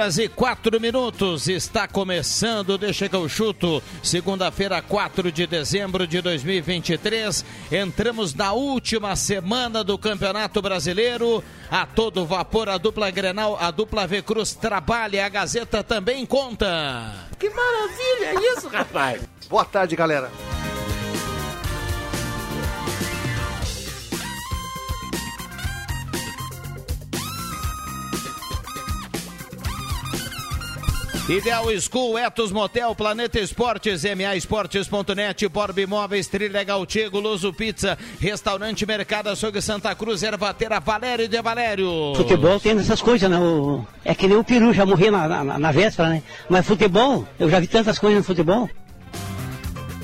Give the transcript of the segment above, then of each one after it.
Horas e quatro minutos, está começando, deixa que eu chuto, segunda-feira, 4 de dezembro de 2023, entramos na última semana do Campeonato Brasileiro, a todo vapor, a dupla Grenal, a dupla V Cruz trabalha, a Gazeta também conta. Que maravilha é isso, rapaz! Boa tarde, galera. Ideal School, Etos Motel, Planeta Esportes, MA Esportes.net, Borb Imóveis, Trilegal Tigo, Luso Pizza, Restaurante Mercado Açougue Santa Cruz, Ervateira, Valério de Valério. Futebol tem essas coisas, né? O- é que nem o peru, já morri na, na, na véspera, né? Mas futebol, eu já vi tantas coisas no futebol.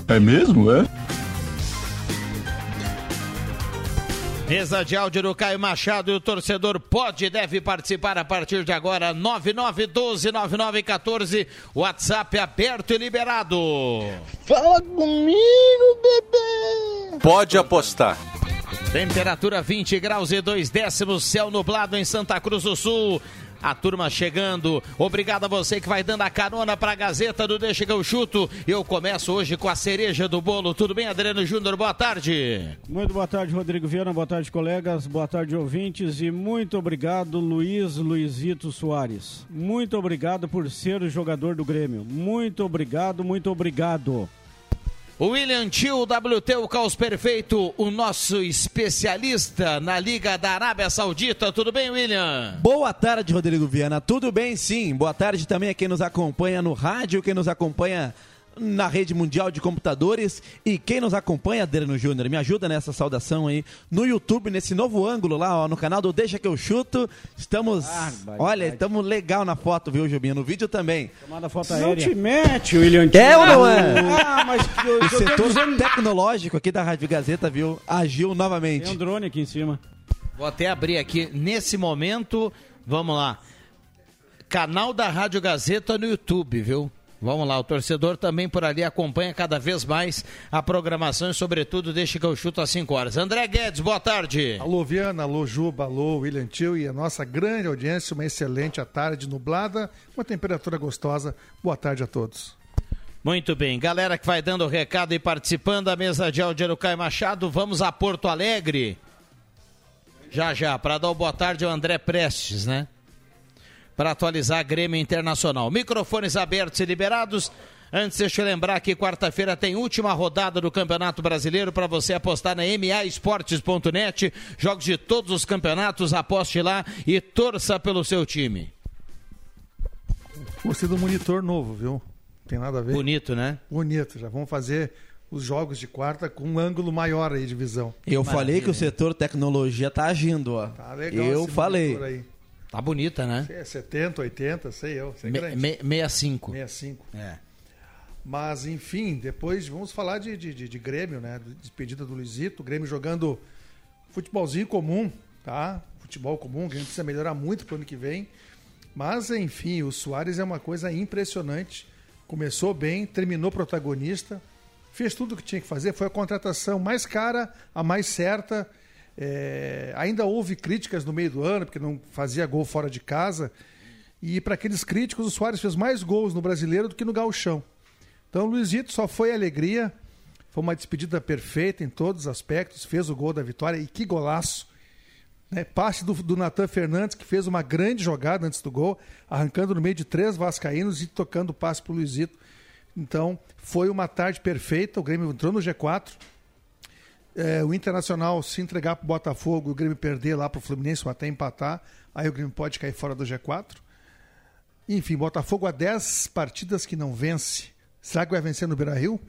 É mesmo, é? Mesa de áudio do Caio Machado e o torcedor pode e deve participar a partir de agora. 9912-9914. WhatsApp aberto e liberado. Fala comigo, bebê! Pode apostar. Temperatura 20 graus e 2 décimos, céu nublado em Santa Cruz do Sul. A turma chegando. Obrigado a você que vai dando a carona para a Gazeta do Deixa que eu chuto. Eu começo hoje com a cereja do bolo. Tudo bem, Adriano Júnior? Boa tarde. Muito boa tarde, Rodrigo Viana. Boa tarde, colegas. Boa tarde, ouvintes. E muito obrigado, Luiz Luizito Soares. Muito obrigado por ser o jogador do Grêmio. Muito obrigado, muito obrigado. William Tio, WT, o caos perfeito, o nosso especialista na Liga da Arábia Saudita. Tudo bem, William? Boa tarde, Rodrigo Viana. Tudo bem, sim. Boa tarde também a quem nos acompanha no rádio, quem nos acompanha na rede mundial de computadores e quem nos acompanha, Adriano Júnior. Me ajuda nessa saudação aí no YouTube, nesse novo ângulo lá, ó, no canal do Deixa que eu chuto. Estamos, olha, estamos legal na foto, viu, Jubinha? No vídeo também. Tomada foto Não aérea. te mete, William. É ou não é? Ah, mas eu, O setor dizendo... tecnológico aqui da Rádio Gazeta, viu, agiu novamente. Tem um drone aqui em cima. Vou até abrir aqui nesse momento. Vamos lá. Canal da Rádio Gazeta no YouTube, viu? Vamos lá, o torcedor também por ali acompanha cada vez mais a programação e, sobretudo, deixa que eu chuto às 5 horas. André Guedes, boa tarde. Alô, Viana, alô, Juba, alô, William Tio e a nossa grande audiência, uma excelente tarde nublada, uma temperatura gostosa. Boa tarde a todos. Muito bem, galera que vai dando o recado e participando da mesa de áudio do Caio Machado, vamos a Porto Alegre. Já, já, para dar o boa tarde ao André Prestes, né? Para atualizar a Grêmio Internacional. Microfones abertos e liberados. Antes, deixa eu lembrar que quarta-feira tem última rodada do Campeonato Brasileiro para você apostar na maesportes.net. Jogos de todos os campeonatos, aposte lá e torça pelo seu time. Gostei do monitor novo, viu? Tem nada a ver. Bonito, né? Bonito, já vamos fazer os jogos de quarta com um ângulo maior aí de visão. Eu falei que o setor tecnologia tá agindo, ó. Tá legal Eu esse falei. Tá bonita, né? É 70, 80, sei eu. Sei Me, grande. me, 65. 65. É. Mas, enfim, depois vamos falar de, de, de, de Grêmio, né? Despedida do Luizito, Grêmio jogando futebolzinho comum, tá? Futebol comum, que a gente precisa melhorar muito pro ano que vem. Mas, enfim, o Soares é uma coisa impressionante. Começou bem, terminou protagonista, fez tudo o que tinha que fazer, foi a contratação mais cara, a mais certa. É, ainda houve críticas no meio do ano, porque não fazia gol fora de casa. E para aqueles críticos, o Soares fez mais gols no brasileiro do que no gauchão. Então o Luizito só foi alegria. Foi uma despedida perfeita em todos os aspectos, fez o gol da vitória e que golaço. Né? Passe do, do Natan Fernandes, que fez uma grande jogada antes do gol, arrancando no meio de três vascaínos e tocando o passe para o Luizito. Então, foi uma tarde perfeita, o Grêmio entrou no G4. É, o Internacional se entregar para o Botafogo, o Grêmio perder lá para o Fluminense ou até empatar, aí o Grêmio pode cair fora do G4. Enfim, Botafogo há 10 partidas que não vence. Será que vai vencer no Beira-Rio?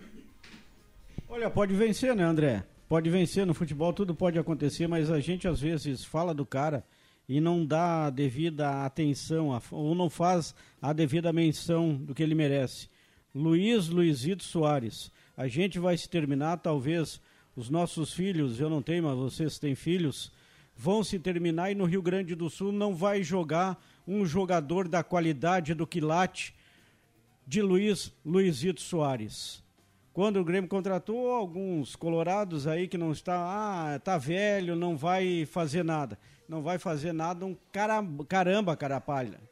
Olha, pode vencer, né, André? Pode vencer no futebol, tudo pode acontecer, mas a gente às vezes fala do cara e não dá a devida atenção ou não faz a devida menção do que ele merece. Luiz Luizito Soares. A gente vai se terminar, talvez os nossos filhos, eu não tenho, mas vocês têm filhos, vão se terminar e no Rio Grande do Sul não vai jogar um jogador da qualidade do quilate de Luiz Luizito Soares. Quando o Grêmio contratou alguns colorados aí que não está, ah, tá velho, não vai fazer nada. Não vai fazer nada, um cara, caramba, cara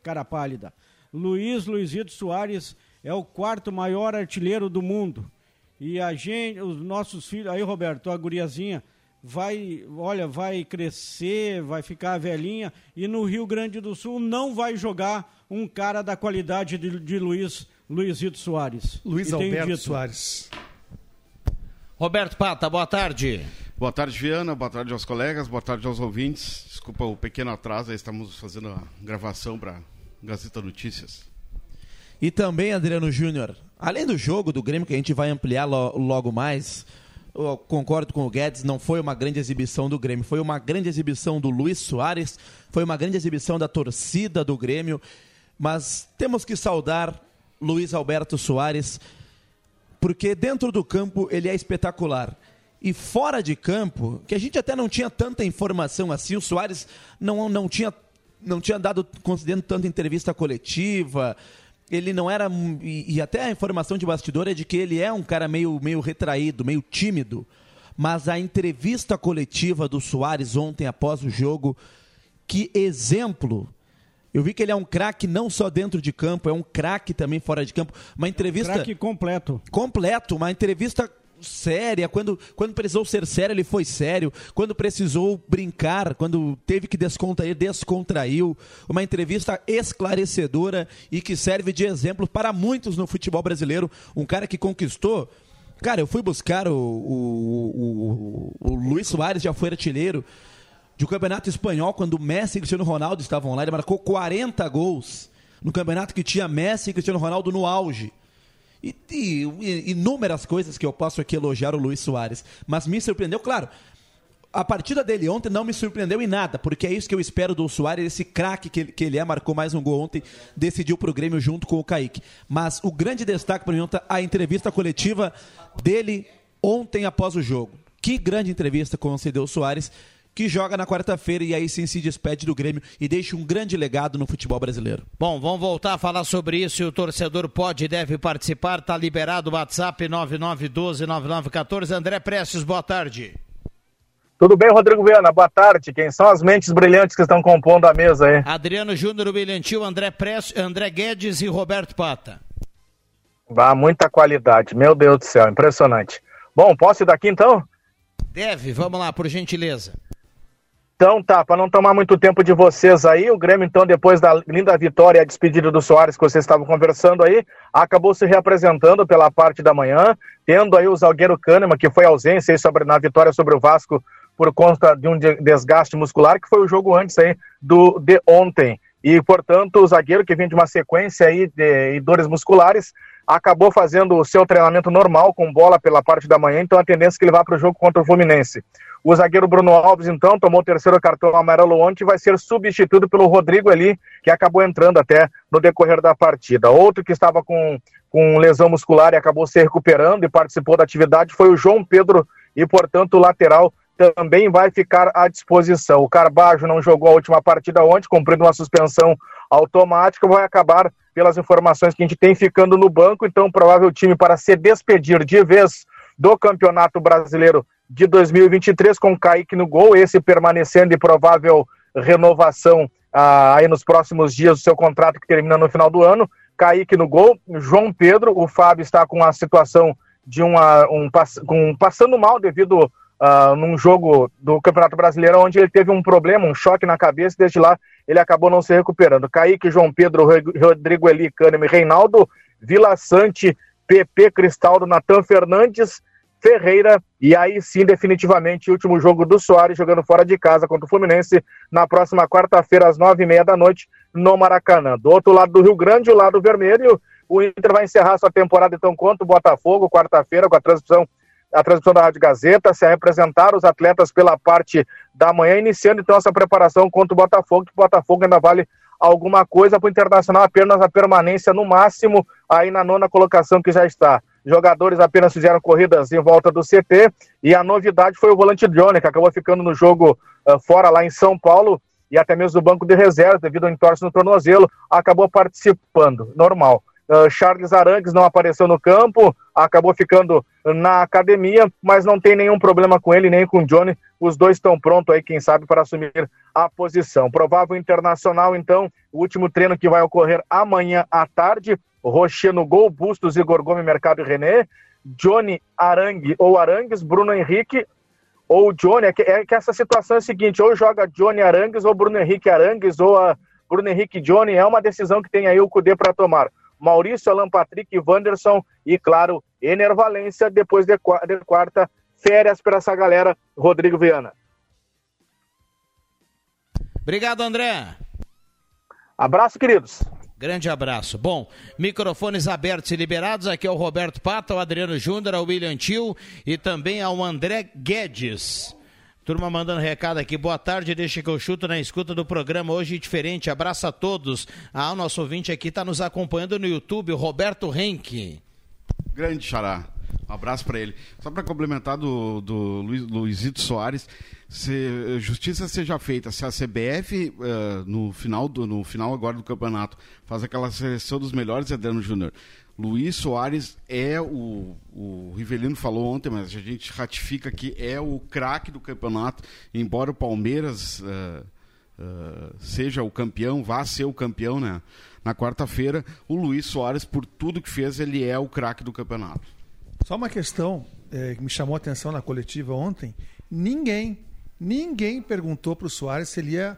cara pálida. Luiz Luizito Soares é o quarto maior artilheiro do mundo. E a gente, os nossos filhos, aí Roberto, a guriazinha, vai, olha, vai crescer, vai ficar velhinha e no Rio Grande do Sul não vai jogar um cara da qualidade de, de Luiz Luizito Soares. Luiz Alberto Soares. Roberto Pata, boa tarde. Boa tarde, Viana. Boa tarde aos colegas. Boa tarde aos ouvintes. Desculpa o pequeno atraso, estamos fazendo a gravação para Gazeta Notícias. E também, Adriano Júnior, além do jogo do Grêmio, que a gente vai ampliar lo logo mais, eu concordo com o Guedes, não foi uma grande exibição do Grêmio, foi uma grande exibição do Luiz Soares, foi uma grande exibição da torcida do Grêmio, mas temos que saudar Luiz Alberto Soares, porque dentro do campo ele é espetacular. E fora de campo, que a gente até não tinha tanta informação assim, o Soares não, não, tinha, não tinha dado, concedendo tanta entrevista coletiva, ele não era. E, e, até a informação de bastidor é de que ele é um cara meio, meio retraído, meio tímido. Mas a entrevista coletiva do Soares ontem após o jogo, que exemplo eu vi que ele é um craque não só dentro de campo, é um craque também fora de campo. Uma entrevista. É um craque completo. Completo, uma entrevista séria. Quando, quando precisou ser sério, ele foi sério. Quando precisou brincar, quando teve que descontrair, descontraiu. Uma entrevista esclarecedora e que serve de exemplo para muitos no futebol brasileiro. Um cara que conquistou. Cara, eu fui buscar o, o, o, o Luiz Soares, já foi artilheiro de um campeonato espanhol, quando o Messi e Cristiano Ronaldo estavam lá, ele marcou 40 gols no campeonato que tinha Messi e Cristiano Ronaldo no auge. E, e, inúmeras coisas que eu posso aqui elogiar o Luiz Soares. Mas me surpreendeu, claro. A partida dele ontem não me surpreendeu em nada, porque é isso que eu espero do Soares, esse craque que, ele é, marcou mais um gol ontem, decidiu para o Grêmio junto com o Kaique. Mas o grande destaque para mim ontem, a entrevista coletiva dele ontem após o jogo. Que grande entrevista concedeu o Soares que joga na quarta-feira e aí sim se despede do Grêmio e deixa um grande legado no futebol brasileiro. Bom, vamos voltar a falar sobre isso e o torcedor pode e deve participar. Está liberado o WhatsApp 99129914. André Prestes, boa tarde. Tudo bem, Rodrigo Viana? Boa tarde. Quem são as mentes brilhantes que estão compondo a mesa aí? Adriano Júnior, Brilhantil, André Prestes, André Guedes e Roberto Pata. Vá, muita qualidade. Meu Deus do céu, impressionante. Bom, posso ir daqui então? Deve, vamos lá, por gentileza. Então tá, para não tomar muito tempo de vocês aí, o Grêmio então depois da linda vitória e a despedida do Soares que vocês estavam conversando aí, acabou se reapresentando pela parte da manhã, tendo aí o Zalgueiro Kahneman, que foi ausência aí sobre, na vitória sobre o Vasco por conta de um desgaste muscular, que foi o jogo antes aí do de ontem. E, portanto, o zagueiro que vinha de uma sequência aí de, de dores musculares, acabou fazendo o seu treinamento normal com bola pela parte da manhã, então a tendência é que ele vá para o jogo contra o Fluminense. O zagueiro Bruno Alves, então, tomou o terceiro cartão amarelo ontem e vai ser substituído pelo Rodrigo ali, que acabou entrando até no decorrer da partida. Outro que estava com, com lesão muscular e acabou se recuperando e participou da atividade foi o João Pedro, e, portanto, o lateral também vai ficar à disposição. O Carbajo não jogou a última partida ontem, cumprindo uma suspensão automática, vai acabar pelas informações que a gente tem ficando no banco, então provável time para se despedir de vez do Campeonato Brasileiro de 2023 com Kaique no gol, esse permanecendo e provável renovação ah, aí nos próximos dias do seu contrato que termina no final do ano. Kaique no gol, João Pedro, o Fábio está com a situação de uma, um, um passando mal devido uh, num jogo do Campeonato Brasileiro onde ele teve um problema, um choque na cabeça, desde lá ele acabou não se recuperando. Kaique, João Pedro, Rodrigo Eli, Kahneman, Reinaldo, Vila Sante, PP, Cristaldo, Natan Fernandes, Ferreira, e aí sim, definitivamente, último jogo do Soares jogando fora de casa contra o Fluminense na próxima quarta-feira, às nove e meia da noite, no Maracanã. Do outro lado do Rio Grande, o lado vermelho, o Inter vai encerrar sua temporada então contra o Botafogo, quarta-feira, com a transmissão a transmissão da Rádio Gazeta, se representar os atletas pela parte da manhã, iniciando então essa preparação contra o Botafogo, que o Botafogo ainda vale alguma coisa para o Internacional, apenas a permanência no máximo aí na nona colocação que já está. Jogadores apenas fizeram corridas em volta do CT e a novidade foi o volante Johnny, que acabou ficando no jogo uh, fora lá em São Paulo e até mesmo do banco de reserva, devido ao entorse no tornozelo, acabou participando, normal. Uh, Charles Arangues não apareceu no campo, acabou ficando na academia, mas não tem nenhum problema com ele, nem com o Johnny. Os dois estão prontos aí, quem sabe, para assumir a posição. Provável internacional, então, o último treino que vai ocorrer amanhã à tarde. Rocher no gol, Bustos, Igor Gomes, Mercado e René. Johnny Arangue ou Arangues, Bruno Henrique ou Johnny. É que, é que essa situação é a seguinte: ou joga Johnny Arangues ou Bruno Henrique Arangues ou Bruno Henrique Johnny. É uma decisão que tem aí o Cudê para tomar. Maurício, Alan Patrick, Wanderson e, claro, Ener Valência, depois de, quarta, férias para essa galera, Rodrigo Viana. Obrigado, André. Abraço, queridos. Grande abraço. Bom, microfones abertos e liberados. Aqui é o Roberto Pata, o Adriano Júnior, o William Tio e também ao André Guedes. Turma mandando recado aqui. Boa tarde, deixa que eu chuto na escuta do programa hoje diferente. Abraço a todos. Ah, o nosso ouvinte aqui está nos acompanhando no YouTube, o Roberto Henke. Grande xará. Um abraço para ele. Só para complementar do, do Luiz, Luizito Soares, se justiça seja feita, se a CBF uh, eh, no final do, no final agora do campeonato faz aquela seleção dos melhores Adriano Júnior Luiz Soares é o, o Rivelino falou ontem, mas a gente ratifica que é o craque do campeonato, embora o Palmeiras uh, uh, seja o campeão, vá ser o campeão né? na quarta-feira, o Luiz Soares, por tudo que fez, ele é o craque do campeonato. Só uma questão é, que me chamou a atenção na coletiva ontem, ninguém, ninguém perguntou para o Soares se ele ia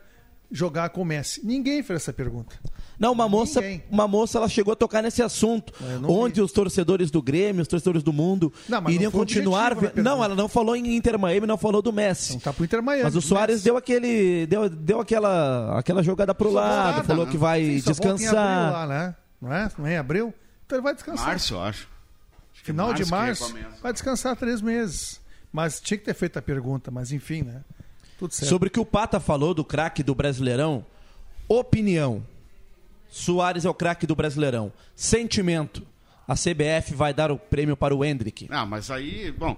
jogar com o Messi. Ninguém fez essa pergunta. Não, uma moça, uma moça ela chegou a tocar nesse assunto, onde vi. os torcedores do Grêmio, os torcedores do mundo não, iriam continuar. Não, ela não falou em Inter Miami, não falou do Messi. Não tá pro Inter Miami. Mas o Soares deu aquele deu, deu aquela aquela jogada pro lado, nada, falou né? que vai Sim, descansar. Lá, né? Não é? Não é em abril? Então ele vai descansar. Março, eu acho. acho Final março de março, vai descansar três meses. Mas tinha que ter feito a pergunta, mas enfim, né? Tudo certo. Sobre o que o Pata falou do craque do Brasileirão, opinião. Soares é o craque do Brasileirão. Sentimento. A CBF vai dar o prêmio para o Hendrick. Ah, mas aí, bom,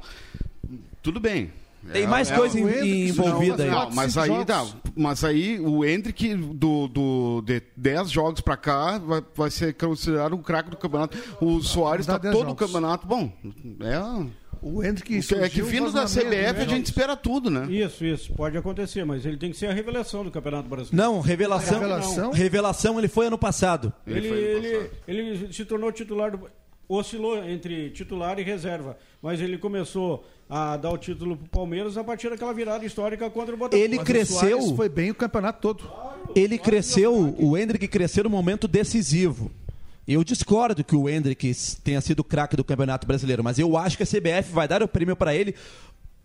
tudo bem. Tem é, mais é, coisa é, envolvida aí. Não, mas aí, não, mas aí o Hendrick do, do, de 10 jogos para cá vai, vai ser considerado o craque do campeonato. O Soares está todo jogos. o campeonato. Bom, é o Hendrick o é que vindo da CBF a gente espera tudo, né? Isso, isso, pode acontecer, mas ele tem que ser a revelação do Campeonato Brasileiro. Não, revelação, revelação, revelação ele foi ano passado. Ele, ele, ano passado. ele, ele se tornou titular do oscilou entre titular e reserva, mas ele começou a dar o título pro Palmeiras a partir daquela virada histórica contra o Botafogo. Ele mas cresceu, foi bem o campeonato todo. Ele cresceu, o Hendrick cresceu no momento decisivo. Eu discordo que o Hendrick tenha sido craque do Campeonato Brasileiro, mas eu acho que a CBF vai dar o prêmio para ele,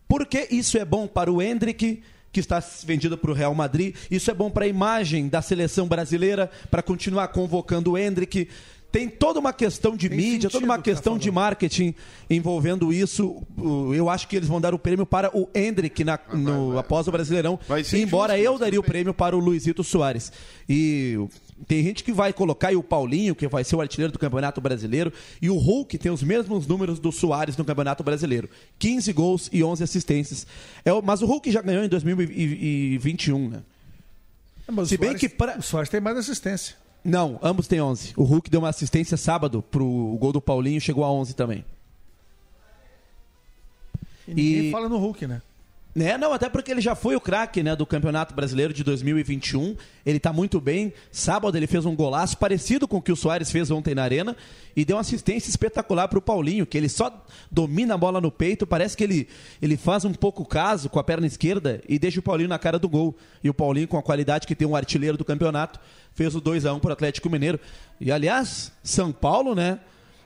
porque isso é bom para o Hendrick, que está vendido para o Real Madrid. Isso é bom para a imagem da seleção brasileira, para continuar convocando o Hendrick. Tem toda uma questão de Tem mídia, toda uma tá questão tá de marketing envolvendo isso. Eu acho que eles vão dar o prêmio para o Hendrick na, no, vai, após o Brasileirão. Embora eu daria o prêmio para o Luizito Soares. E tem gente que vai colocar e o Paulinho, que vai ser o artilheiro do Campeonato Brasileiro, e o Hulk tem os mesmos números do Soares no Campeonato Brasileiro: 15 gols e 11 assistências. É, mas o Hulk já ganhou em 2021, né? É, Se bem Soares, que pra... o Soares tem mais assistência. Não, ambos têm 11. O Hulk deu uma assistência sábado pro gol do Paulinho, chegou a 11 também. E ninguém e... fala no Hulk, né? Né? Não, até porque ele já foi o craque né, do Campeonato Brasileiro de 2021. Ele está muito bem. Sábado ele fez um golaço parecido com o que o Soares fez ontem na Arena e deu uma assistência espetacular para o Paulinho, que ele só domina a bola no peito. Parece que ele, ele faz um pouco caso com a perna esquerda e deixa o Paulinho na cara do gol. E o Paulinho, com a qualidade que tem um artilheiro do campeonato, fez o 2 a 1 para o Atlético Mineiro. E aliás, São Paulo, né,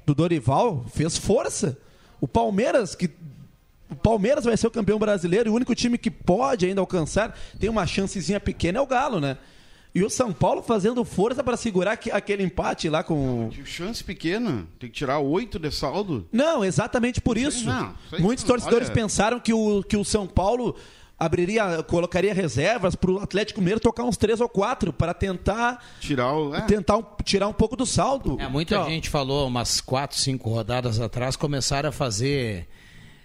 do Dorival, fez força. O Palmeiras, que o Palmeiras vai ser o campeão brasileiro e o único time que pode ainda alcançar, tem uma chancezinha pequena, é o Galo, né? E o São Paulo fazendo força para segurar que- aquele empate lá com. De chance pequena. Tem que tirar oito de saldo. Não, exatamente por isso. não, aí Muitos não, torcedores olha- pensaram que o, que o São Paulo abriria, colocaria reservas para o Atlético Mineiro tocar uns três ou quatro para tentar tirar o, é. tentar um- tirar um pouco do saldo. É, muita gente falou umas quatro, cinco rodadas atrás, começaram a fazer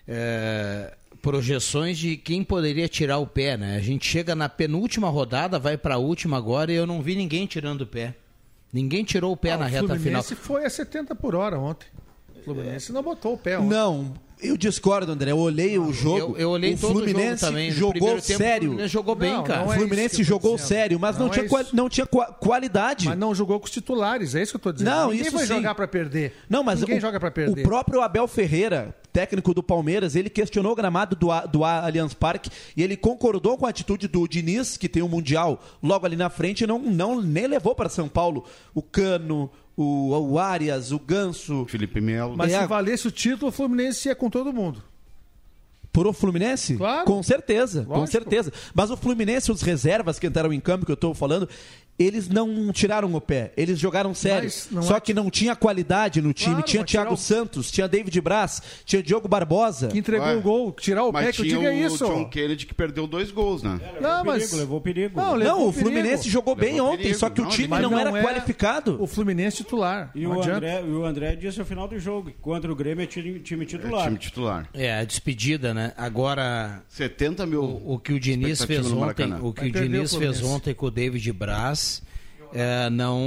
é, projeções de quem poderia tirar o pé, né? A gente chega na penúltima rodada, vai para a última agora e eu não vi ninguém tirando o pé. Ninguém tirou o pé Ah, na o reta final. Fluminense foi a 70 por hora ontem. O Fluminense não botou o pé ontem. Não, eu discordo, André. Eu olhei o jogo. eu- eu olhei o todo o jogo Fluminense também. Jogou tempo, o sério. Fluminense jogou bem, Não, cara. não o é Fluminense eu tô jogou sério, mas não, Não é tinha, isso. não tinha qua- qualidade. Mas não jogou com os titulares, é isso que eu tô dizendo. Não, Ninguém isso vai sim. jogar pra perder. Não, mas Ninguém o, joga pra perder. o próprio Abel Ferreira, técnico do Palmeiras, ele questionou o gramado do, do Allianz Parque e ele concordou com a atitude do Diniz, que tem um Mundial logo ali na frente, e não, não nem levou para São Paulo o Cano, o, o Arias, o Ganso. Felipe Melo. Mas É, se valesse o título, o Fluminense ia com todo mundo. Pro Fluminense? Claro. Com certeza, com Lógico. certeza. Mas o Fluminense, os reservas que entraram em campo, que eu estou falando, eles não tiraram o pé. Eles jogaram sério. Não Só é- que não tinha qualidade no time. Claro, tinha Thiago o- Santos, tinha David Braz, tinha Diogo Barbosa. Que entregou Ué. o gol. Tirar o Mas pé, que eu tinha digo é o isso. John Kennedy que perdeu dois gols, né? Não, mas... levou perigo. Não, levou Não, o perigo. Fluminense jogou bem Levou ontem, perigo. só que o Não, time Mas não, era é qualificado. O Fluminense titular. E não o. André, e o André disse no final do jogo que contra o Grêmio é time, time titular. Time titular. É, a despedida, né? Agora, 70 mil. o que o Diniz fez ontem, o que Vai o Diniz o fez ontem com o David Braz, é, não,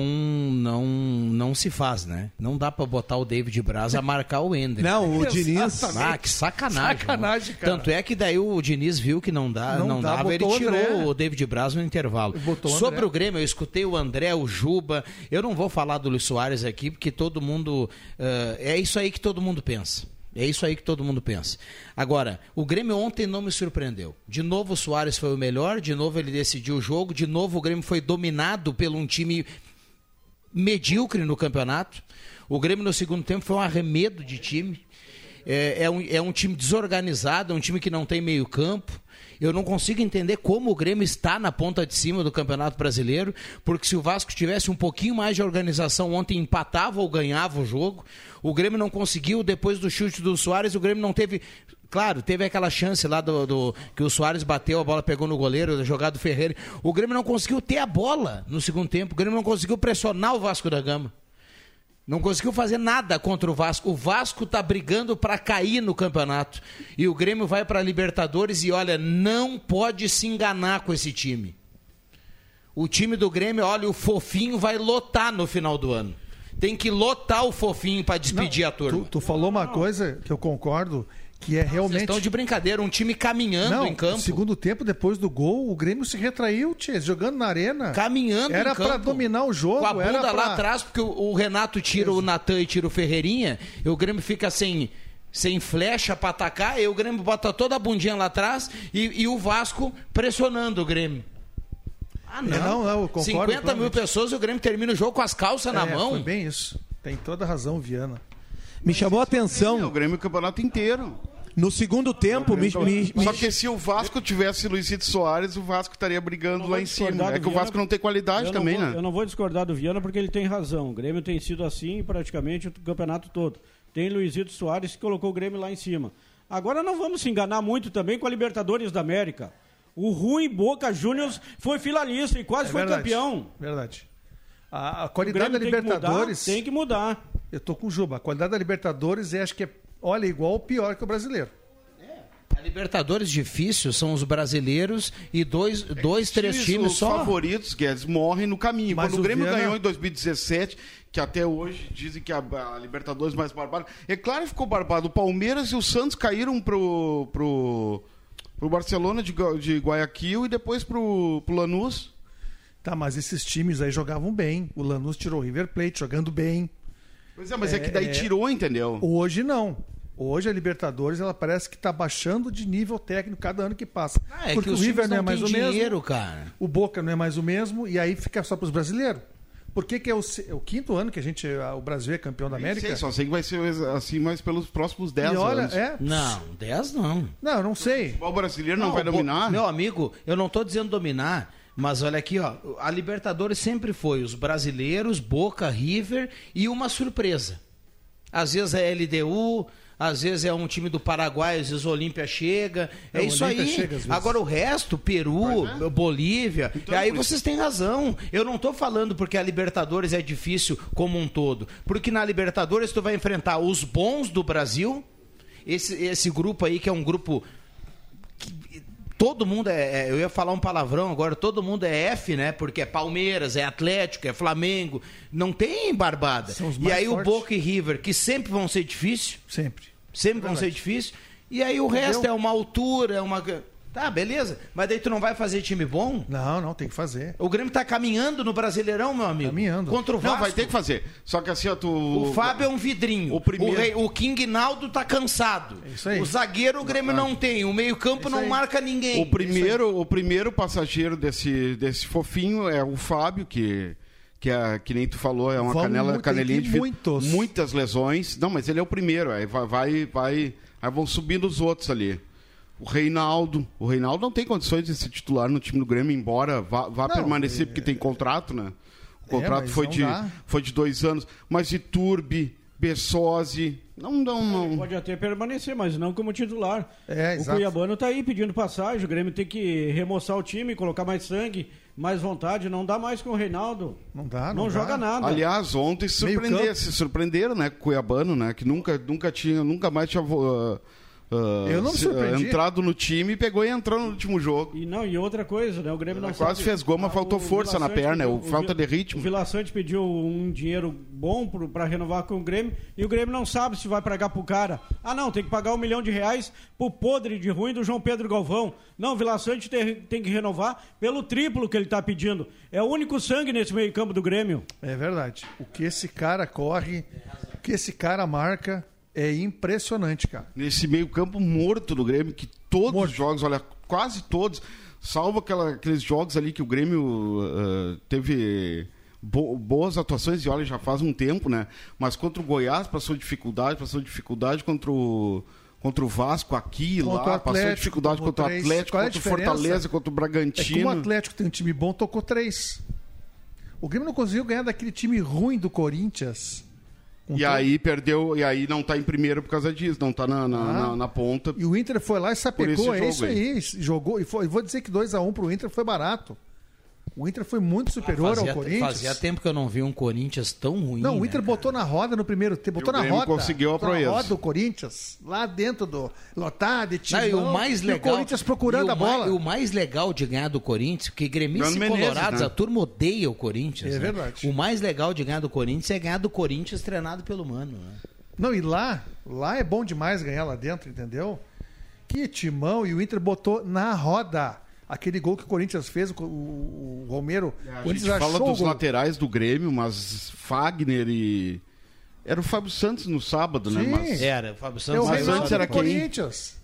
não, não se faz, né? Não dá pra botar o David Braz a marcar o Ender. Não, o Diniz. Ah, que sacanagem. Sacanagem, mano. cara. Tanto é que daí o Diniz viu que não, dá, Não não, dá, dava, ele o tirou André. o David Braz no intervalo. Botou o. Sobre o Grêmio, eu escutei o André, o Juba. Eu não vou falar do Luiz Soares aqui, porque todo mundo. eh, é isso aí que todo mundo pensa. É isso aí que todo mundo pensa. Agora, o Grêmio ontem não me surpreendeu. De novo o Soares foi o melhor, de novo ele decidiu o jogo, de novo o Grêmio foi dominado por um time medíocre no campeonato. O Grêmio no segundo tempo foi um arremedo de time. É, é um, é um time desorganizado, é um time que não tem meio campo. Eu não consigo entender como o Grêmio está na ponta de cima do Campeonato Brasileiro, porque se o Vasco tivesse um pouquinho mais de organização ontem, empatava ou ganhava o jogo. O Grêmio não conseguiu, depois do chute do Soares, o Grêmio não teve. Claro, teve aquela chance lá do, do- que o Soares bateu, a bola pegou no goleiro, da jogada do Ferreira. O Grêmio não conseguiu ter a bola no segundo tempo. O Grêmio não conseguiu pressionar o Vasco da Gama. Não conseguiu fazer nada contra o Vasco. O Vasco está brigando para cair no campeonato. E o Grêmio vai para a Libertadores e olha, não pode se enganar com esse time. O time do Grêmio, olha, o fofinho vai lotar no final do ano. Tem que lotar o fofinho para despedir a turma. Tu, tu falou uma coisa que eu concordo, que é Vocês realmente... estão de brincadeira, um time caminhando Não, em campo. segundo tempo, depois do gol, o Grêmio se retraiu, tia, jogando na arena. Caminhando Era em campo. pra dominar o jogo, Com a era bunda lá pra- atrás, porque o, o Renato tira o Natan e tira o Ferreirinha, e o Grêmio fica sem, sem flecha pra atacar, e o Grêmio bota toda a bundinha lá atrás e, e o Vasco pressionando o Grêmio. Ah, não. É, não, não, eu concordo 50 mil pessoas e o Grêmio termina o jogo com as calças na É, mão. Foi bem isso. Tem toda a razão, Viana. Me chamou a atenção. O Grêmio o campeonato inteiro. No segundo tempo, me, me- me- Só que se o Vasco tivesse Luizito Soares, o Vasco estaria brigando lá em cima. É que o Vasco não tem qualidade também, vou- né? Eu não vou discordar do Viana porque ele tem razão. O Grêmio tem sido assim praticamente o campeonato todo. Tem Luizito Soares que colocou o Grêmio lá em cima. Agora não vamos se enganar muito também com a Libertadores da América. O ruim Boca Juniors foi finalista e quase É foi verdade. campeão. Verdade. A, a qualidade da Grêmio tem que mudar, Libertadores. tem que mudar. Eu tô com o Juba. A qualidade da Libertadores é, acho que é, olha, igual ou pior que o brasileiro. A Libertadores difícil são os brasileiros e dois, dois três times os só. favoritos, Guedes, morrem no caminho. Mas Quando o Grêmio Viana- ganhou em 2017, que até hoje dizem que a, a Libertadores mais barbada. É claro que ficou barbado. O Palmeiras e o Santos caíram pro. pro pro Barcelona de, de Guayaquil e depois pro, pro Lanús. Tá, mas esses times aí jogavam bem. O Lanús tirou o River Plate jogando bem. Pois é, mas é, que daí tirou, entendeu? Hoje não. Hoje a Libertadores ela parece que tá baixando de nível técnico cada ano que passa. Ah, é Porque que o os River não é não mais o mesmo. dinheiro, cara. O Boca não é mais o mesmo e aí fica só pros brasileiros. Por que, que é o, é o quinto ano que a gente o Brasil é campeão da América? sei, só sei que vai ser assim, mas pelos próximos 10 E olha, anos. é. Não, 10 não. Não, eu não sei. O futebol brasileiro não, vai bo- dominar? Meu amigo, eu não tô dizendo dominar, mas olha aqui, ó. A Libertadores sempre foi os brasileiros, Boca, River e uma surpresa. Às vezes é LDU, às vezes é um time do Paraguai, às vezes o Olímpia chega. É, É, isso aí. chega. Agora o resto, Peru, Bolívia. Então, aí isso- vocês têm razão. Eu não tô falando porque a Libertadores é difícil como um todo. Porque na Libertadores tu vai enfrentar os bons do Brasil, esse, esse grupo aí que é um grupo todo mundo é, é- eu ia falar um palavrão agora, todo mundo é F, né? Porque é Palmeiras, é Atlético, é Flamengo, não tem barbada. São os E aí o fortes. Boca e River, que sempre vão ser difícil, Sempre. sempre vão ser difícil. E aí o resto Entendeu? é uma altura, é uma Tá, beleza. Mas daí tu não vai fazer time bom? Não, não, tem que fazer. O Grêmio tá caminhando no Brasileirão, meu amigo. Caminhando. Contra o Vasco. Não, vai ter que fazer. Só que assim, ó, tu. O Fábio é um vidrinho. O primeiro- rei- o King Naldo tá cansado. É isso aí. O zagueiro o Grêmio não tem. O meio-campo É não aí. marca ninguém. O primeiro, o primeiro passageiro desse, desse fofinho é o Fábio, que, que, é, que nem tu falou, é uma Vamos canela, muito, canelinha de muitos. Muitas lesões. Não, mas ele é o primeiro. Aí vai, vai, vai- aí vão subindo os outros ali. O Reinaldo. O Reinaldo não tem condições de ser titular no time do Grêmio, embora vá, vá Não, permanecer é- porque tem contrato, né? O contrato mas foi, de, dá. foi de dois anos. Mas de Turbi, Bessosi. Não, não, não. Pode até permanecer, mas não como titular. É, o exato. Cuiabano tá aí pedindo passagem, o Grêmio tem que remoçar o time, colocar mais sangue, mais vontade, não dá mais com o Reinaldo. Não dá, Não, não, joga dá. nada. Aliás, ontem surpreender, se surpreenderam, né? com o Cuiabano, né? Que nunca, nunca tinha, nunca mais tinha uh, uh, Eu não me surpreendi. uh, entrado no time pegou e entrou no último jogo. E não, e outra coisa, né? O Grêmio não Quase sabe- fez gol, mas Ah, faltou o força Vila na Sante perna, pediu- o- falta de ritmo. O Vila Sante pediu um dinheiro bom para renovar com o Grêmio e o Grêmio não sabe se vai pagar pro cara. Ah, não, tem que pagar um milhão de reais pro podre de ruim do João Pedro Galvão. Não, o Vila Sante tem, tem que renovar pelo triplo que ele tá pedindo. É o único sangue nesse meio campo do Grêmio. É verdade. O que esse cara corre, o que esse cara marca é impressionante, cara. Nesse meio campo morto do Grêmio, que todos os jogos, olha, quase todos, salvo aquela- aqueles jogos ali que o Grêmio uh, teve bo- boas atuações, e olha, já faz um tempo, né? Mas contra o Goiás passou dificuldade, passou dificuldade contra o... Contra o Vasco aqui Contra lá, o passou Atlético, dificuldade contra o. Atlético, é contra o? Fortaleza, contra o É Bragantino. como o Atlético tem um time bom, tocou três. O Grêmio não conseguiu ganhar daquele time ruim do Corinthians. Com E todo- aí perdeu, e aí não tá em primeiro por causa disso, não tá na, na, Ah. na- na ponta. E o Inter foi lá e sapecou, é isso aí. aí. Jogou, e foi, vou dizer que 2x1 pro Inter foi barato. O Inter foi muito superior fazia, ao Corinthians. fazia tempo que eu não vi um Corinthians tão ruim. Não, o né, Inter cara? botou na roda no primeiro tempo, botou E o na Grêmio roda. conseguiu a botou na proeza. roda o Corinthians, lá dentro do lotado, de Não, time. e o mais legal. o Corinthians procurando e o a bola. mais- o mais legal de ganhar do Corinthians, porque gremistas e colorados, né? a turma odeia o Corinthians. É né? verdade. O mais legal de ganhar do Corinthians é ganhar do Corinthians treinado pelo Mano. né? Não, e lá, lá é bom demais ganhar lá dentro, entendeu? Que timão, e o Inter botou na roda. Aquele gol que o Corinthians fez, o, o- o Romero. o A gente fala dos gol. laterais do Grêmio, mas Fagner e. Era o Fábio Santos no sábado, né? Sim. Mas Era, o Fábio É Santos. Mas antes era quem? Corinthians.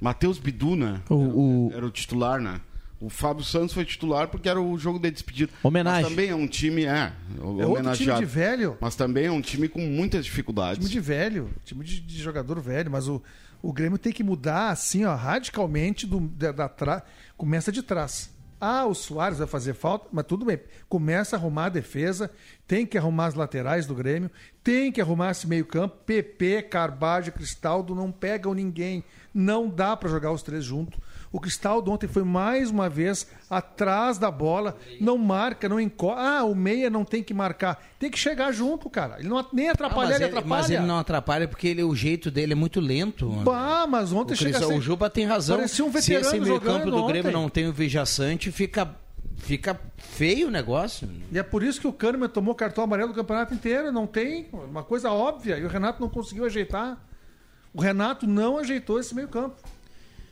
Matheus Bidu, né? O, o- Era o titular, né? O Fábio Santos foi titular porque era o jogo de despedida. Homenagem. Mas também é um time, é, É outro time de velho. Mas também é um time com muitas dificuldades. Time de velho, time de, de jogador velho, mas o, o Grêmio tem que mudar assim, ó, radicalmente do, da, da tra- começa de trás. Ah, o Soares vai fazer falta, mas tudo bem. Começa a arrumar a defesa, tem que arrumar as laterais do Grêmio, tem que arrumar esse meio-campo. PP, Carbajo, Cristaldo não pegam ninguém. Não dá para jogar os três juntos. O Cristaldo ontem foi mais uma vez atrás da bola, não marca, não encosta. Ah, o meia não tem que marcar. Tem que chegar junto, cara. Ele não nem Ah, atrapalha, mas, ele ele, atrapalha. mas ele não atrapalha porque ele, o jeito dele é muito lento. Bah, mas ontem o, chega Cris- a ser- o Juba tem razão. Parecia um Se esse veterano meio campo do Grêmio ontem. não tem o Vijaçante, fica, fica feio o negócio. E é por isso que o Kahneman tomou cartão amarelo do campeonato inteiro. Não tem uma coisa óbvia. E o Renato não conseguiu ajeitar. O Renato não ajeitou esse meio campo.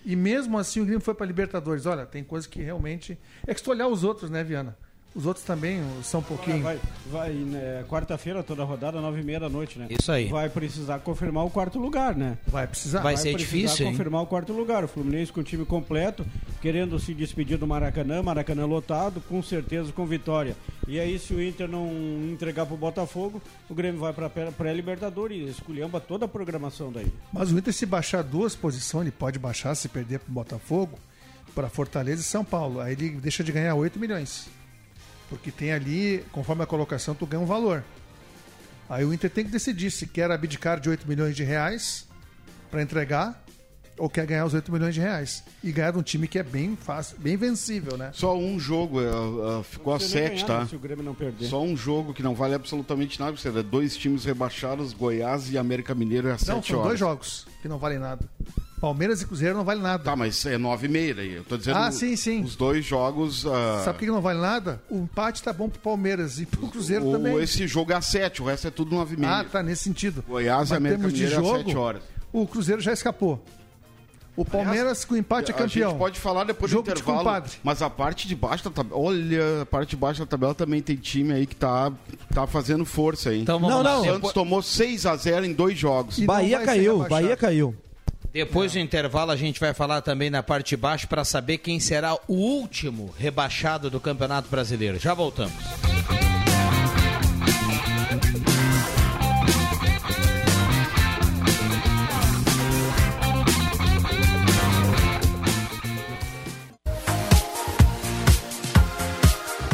E mesmo assim o Grêmio foi para Libertadores. Olha, tem coisa que realmente. É que se tu olhar os outros, né, Viana? Os outros também são um pouquinho. Vai, vai né, quarta-feira, toda a rodada, nove e meia da noite, né? Isso aí. Vai precisar confirmar o quarto lugar, né? Vai precisar. Vai ser precisar difícil, hein? confirmar o quarto lugar. O Fluminense com o time completo, querendo se despedir do Maracanã, Maracanã lotado, com certeza com vitória. E aí, se o Inter não entregar pro Botafogo, o Grêmio vai pra pré-Libertadores e esculhamba toda a programação daí. Mas o Inter, se baixar duas posições, ele pode baixar se perder pro Botafogo, para Fortaleza e São Paulo. Aí ele deixa de ganhar 8 milhões. Porque tem ali, conforme a colocação, tu ganha um valor. Aí o Inter tem que decidir se quer abdicar de 8 milhões de reais para entregar ou quer ganhar os 8 milhões de reais. E ganhar de um time que é bem fácil, bem vencível, né? Só um jogo, é, é, ficou a Não precisa nem 7, ganhar, tá? Se o Grêmio não perder. Só um jogo que não vale absolutamente nada. Você vê, dois times rebaixados, Goiás e América Mineiro é a Não, 7 são horas. dois jogos que não valem nada. Palmeiras e Cruzeiro não valem nada. Tá, mas é 9 e meia daí. Eu tô dizendo Ah, sim, sim. os dois jogos. ah, Sabe por que não vale nada? O empate tá bom pro Palmeiras e pro Cruzeiro o, também. Esse jogo é a 7, o resto é tudo 9 e meia. Ah, tá, nesse sentido. Goiás e América temos de é às jogo, 7 horas. O Cruzeiro já escapou. O Palmeiras com empate é A campeão. gente pode falar depois Jogo do de intervalo. compadre. Mas a parte de baixo da tabela. Olha, a parte de baixo da tabela também tem time aí que tá, tá fazendo força aí. Então vamos Não, lá. não. o Depois, Santos tomou 6 a 0 em dois jogos. E Bahia caiu. Bahia caiu. Depois do intervalo a gente vai falar também na parte de baixo para saber quem será o último rebaixado do Campeonato Brasileiro. Já voltamos.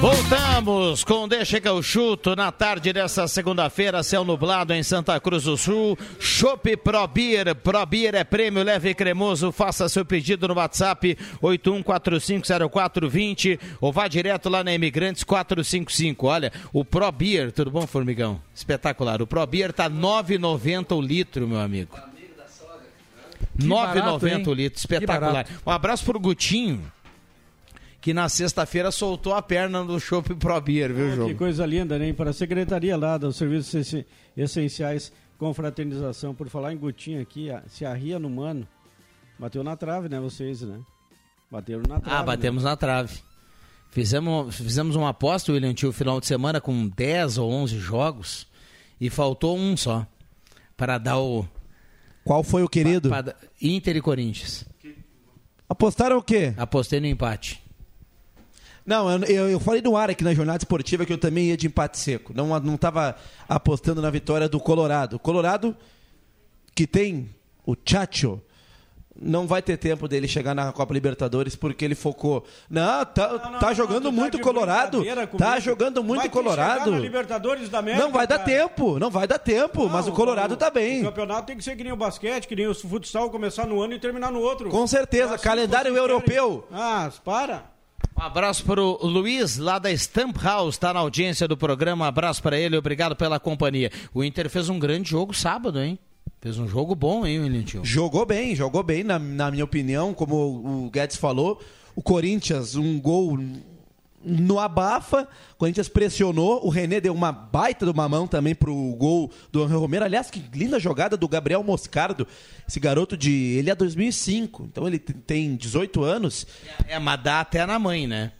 Voltamos com Deixa que eu chuto na tarde dessa segunda-feira, céu nublado em Santa Cruz do Sul. Chopp Pro Beer, Pro Beer é prêmio leve e cremoso. Faça seu pedido no WhatsApp 81450420 ou vá direto lá na Imigrantes 455. Olha, o Pro Beer, tudo bom, Formigão? Espetacular. O Pro Beer tá 9,90 o litro, meu amigo. barato, 9,90 hein? o litro, espetacular. Um abraço pro Gutinho, que na sexta-feira soltou a perna do Chopp Pro Beer, viu, Que João? coisa linda, né? Para a secretaria lá dos serviços essen- essenciais com fraternização. Por falar em Gutinho aqui, a- se arria no mano. Bateu na trave, né, vocês, né? Bateram na trave. Ah, batemos na trave. Fizemos, fizemos uma aposta, William Tio, final de semana com 10 ou 11 jogos e faltou um só para dar o Qual foi o querido? pra Inter e Corinthians. Apostaram o quê? Apostei no empate. Não, eu, eu, falei no ar aqui na jornada esportiva que eu também ia de empate seco. Não, não tava apostando na vitória do Colorado. O Colorado, que tem o Chacho, não vai ter tempo dele chegar na Copa Libertadores porque ele focou. Não, tá, tá jogando tu tá muito de Colorado. Tá jogando muito Vai Colorado. Libertadores da América, Não vai dar cara. tempo, não vai dar tempo, mas o Colorado tá O bem. campeonato tem que ser que nem o basquete, que nem o futsal, começar no ano e terminar no outro. Com certeza, calendário querem- europeu. Ah, para. Um abraço para o Luiz, lá da Stamp House, está na audiência do programa. Um abraço para ele, obrigado pela companhia. O Inter fez um grande jogo sábado, hein? Fez um jogo bom, hein, William? Jogou bem, jogou bem, na, na minha opinião, como o Guedes falou. O Corinthians, um gol no abafa, o Corinthians pressionou, o René deu uma baita de uma mão também pro gol do Angel Romero. Aliás, que linda jogada do Gabriel Moscardo, esse garoto de... ele é 2005, então ele tem 18 anos. É, mas dá até na mãe, né?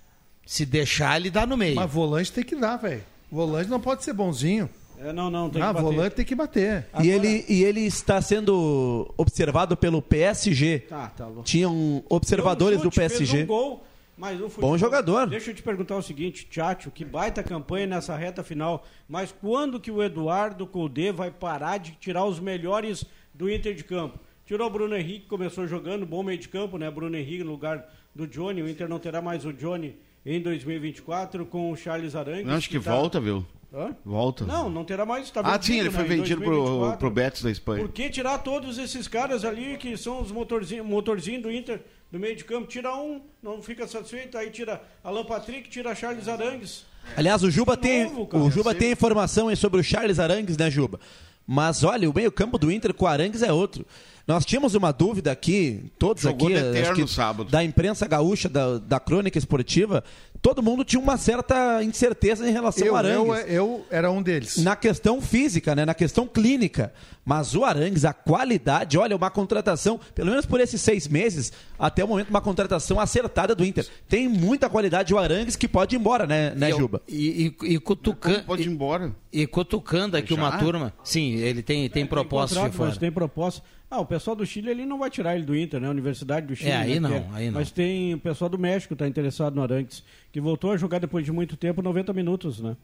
Se deixar, ele dá no meio. Mas volante tem que dar, velho. Volante não pode ser bonzinho. É, não, não, tem ah, que bater. volante tem que bater. E, ele, e ele está sendo observado pelo PSG. Tá, tá louco. Tinham observadores um do PSG. Fez um gol, mas o futebol- Bom jogador. Deixa eu te perguntar o seguinte, Tchatcho, que baita campanha nessa reta final, mas quando que o Eduardo Colde vai parar de tirar os melhores do Inter de campo? Tirou o Bruno Henrique, começou jogando, bom meio de campo, né? Bruno Henrique no lugar do Johnny, o Inter não terá mais o Johnny em 2024 com o Charles Arangues. Eu acho que tá- volta, viu? Hã? Volta. Não, não terá mais. Tá Ah, sim, ele foi né, vendido pro, 2024. pro Betis da Espanha. Por que tirar todos esses caras ali que são os motorzinhos motorzinho do Inter do meio de campo? Tira um, não fica satisfeito, aí tira Alan Patrick, tira Charles Arangues. Aliás, o Juba tem, novo, o Juba tem informação aí sobre o Charles Arangues, né, Juba? Mas olha, o meio-campo do Inter com o Arangues é outro. Nós tínhamos uma dúvida aqui, todos Jogou aqui, Eterno que sábado. da imprensa gaúcha, da, da crônica esportiva, todo mundo tinha uma certa incerteza em relação Eu, ao eu, Arangues. eu era um deles. Na questão física, né? Na questão clínica. Mas o Arangues, a qualidade, olha, uma contratação, pelo menos por esses seis meses, até o momento, uma contratação acertada do Inter. Tem muita qualidade o Arangues que pode ir embora, né, né Eu- Juba? E, e, e cutucando. Pode ir embora. E cutucando aqui Já? uma turma. Sim, ele tem, tem proposta de fora. Mas tem proposta. Ah, o pessoal do Chile ele não vai tirar ele do Inter, né? A Universidade do Chile. É, aí né, não, que aí não. Mas tem o pessoal do México está interessado no Arantes, que voltou a jogar depois de muito tempo, 90 minutos, né?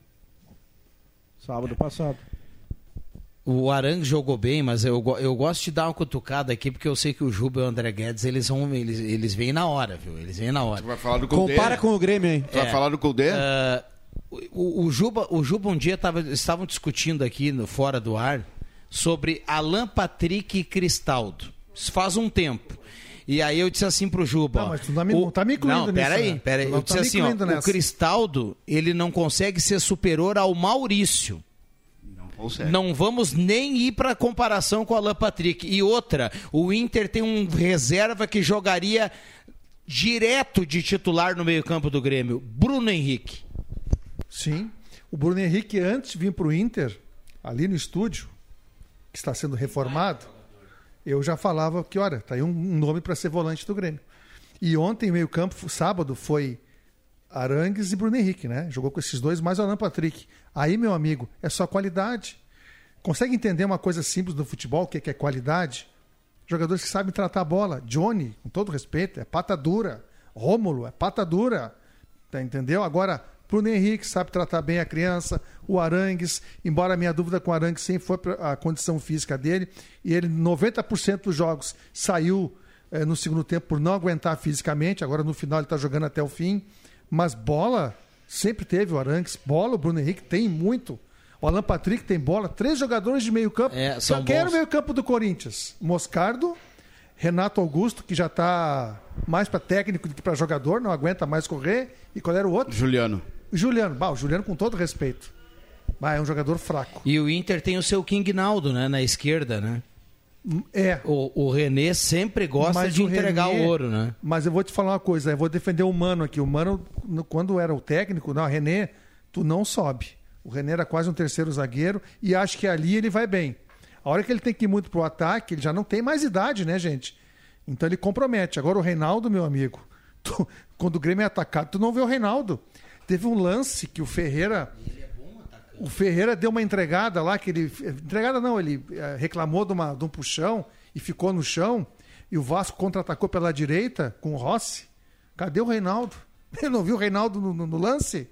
Sábado passado. O Arangue jogou bem, mas eu, eu gosto de dar uma cutucada aqui, porque eu sei que o Juba e o André Guedes, eles vão, eles, eles vêm na hora, viu? Eles vêm na hora. Você vai falar do Colde? Compara com o Grêmio, hein? Tu vai falar do Colde? Ah, o, o Juba, o Juba um dia tava, estavam discutindo aqui no fora do ar sobre Alan Patrick e Cristaldo. Isso faz um tempo. E aí eu disse assim pro Juba. Não, mas tu não me- não tá me incluindo Não, nisso, peraí, né? peraí. Eu tá disse me assim, ó, o. Cristaldo, ele não consegue ser superior ao Maurício. Consegue. Não vamos nem ir para comparação com o Alan Patrick. E outra, o Inter tem um reserva que jogaria direto de titular no meio-campo do Grêmio, Bruno Henrique. Sim. O Bruno Henrique, antes de vir para o Inter, ali no estúdio, que está sendo reformado, eu já falava que, olha, tá aí um, nome para ser volante do Grêmio. E ontem, meio campo, sábado, foi Arangues e Bruno Henrique, né? Jogou com esses dois, mais o Alan Patrick. Aí, meu amigo, é só qualidade. Consegue entender uma coisa simples do futebol, o que é que é qualidade? Jogadores que sabem tratar a bola. Johnny, com todo respeito, é pata dura. Rômulo, é pata dura. Tá, entendeu? Agora, Bruno Henrique sabe tratar bem a criança. O Arangues, embora a minha dúvida com o Arangues sempre foi a condição física dele. E ele, 90% dos jogos, saiu eh, no segundo tempo por não aguentar fisicamente. Agora, no final, ele está jogando até o fim. Mas bola, sempre teve o Arangues. Bola, o Bruno Henrique tem muito. O Alan Patrick tem bola. Três jogadores de meio campo. É, são Quem era o meio campo do Corinthians? Moscardo, Renato Augusto, que já está mais para técnico do que para jogador, não aguenta mais correr. E qual era o outro? Juliano. Juliano. Bah, o Juliano, com todo respeito. Bah, é um jogador fraco. E o Inter tem o seu King Naldo, né? Na esquerda, né? É. O, o René sempre gosta Mas de o entregar René- o ouro, né? Mas eu vou te falar uma coisa, eu vou defender o Mano aqui. O Mano, no- quando era o técnico, não, René, tu não sobe. O René era quase um terceiro zagueiro e acho que ali ele vai bem. A hora que ele tem que ir muito pro ataque, ele já não tem mais idade, né, gente? Então ele compromete. Agora o Reinaldo, meu amigo, tu- quando o Grêmio é atacado, tu não vê o Reinaldo. Teve um lance que o Ferreira. O Ferreira deu uma entregada lá, que ele. Entregada não, ele eh, reclamou de, uma, de um puxão e ficou no chão. E o Vasco contra-atacou pela direita com o Rossi. Cadê o Reinaldo? Eu não vi o Reinaldo no, no- no lance?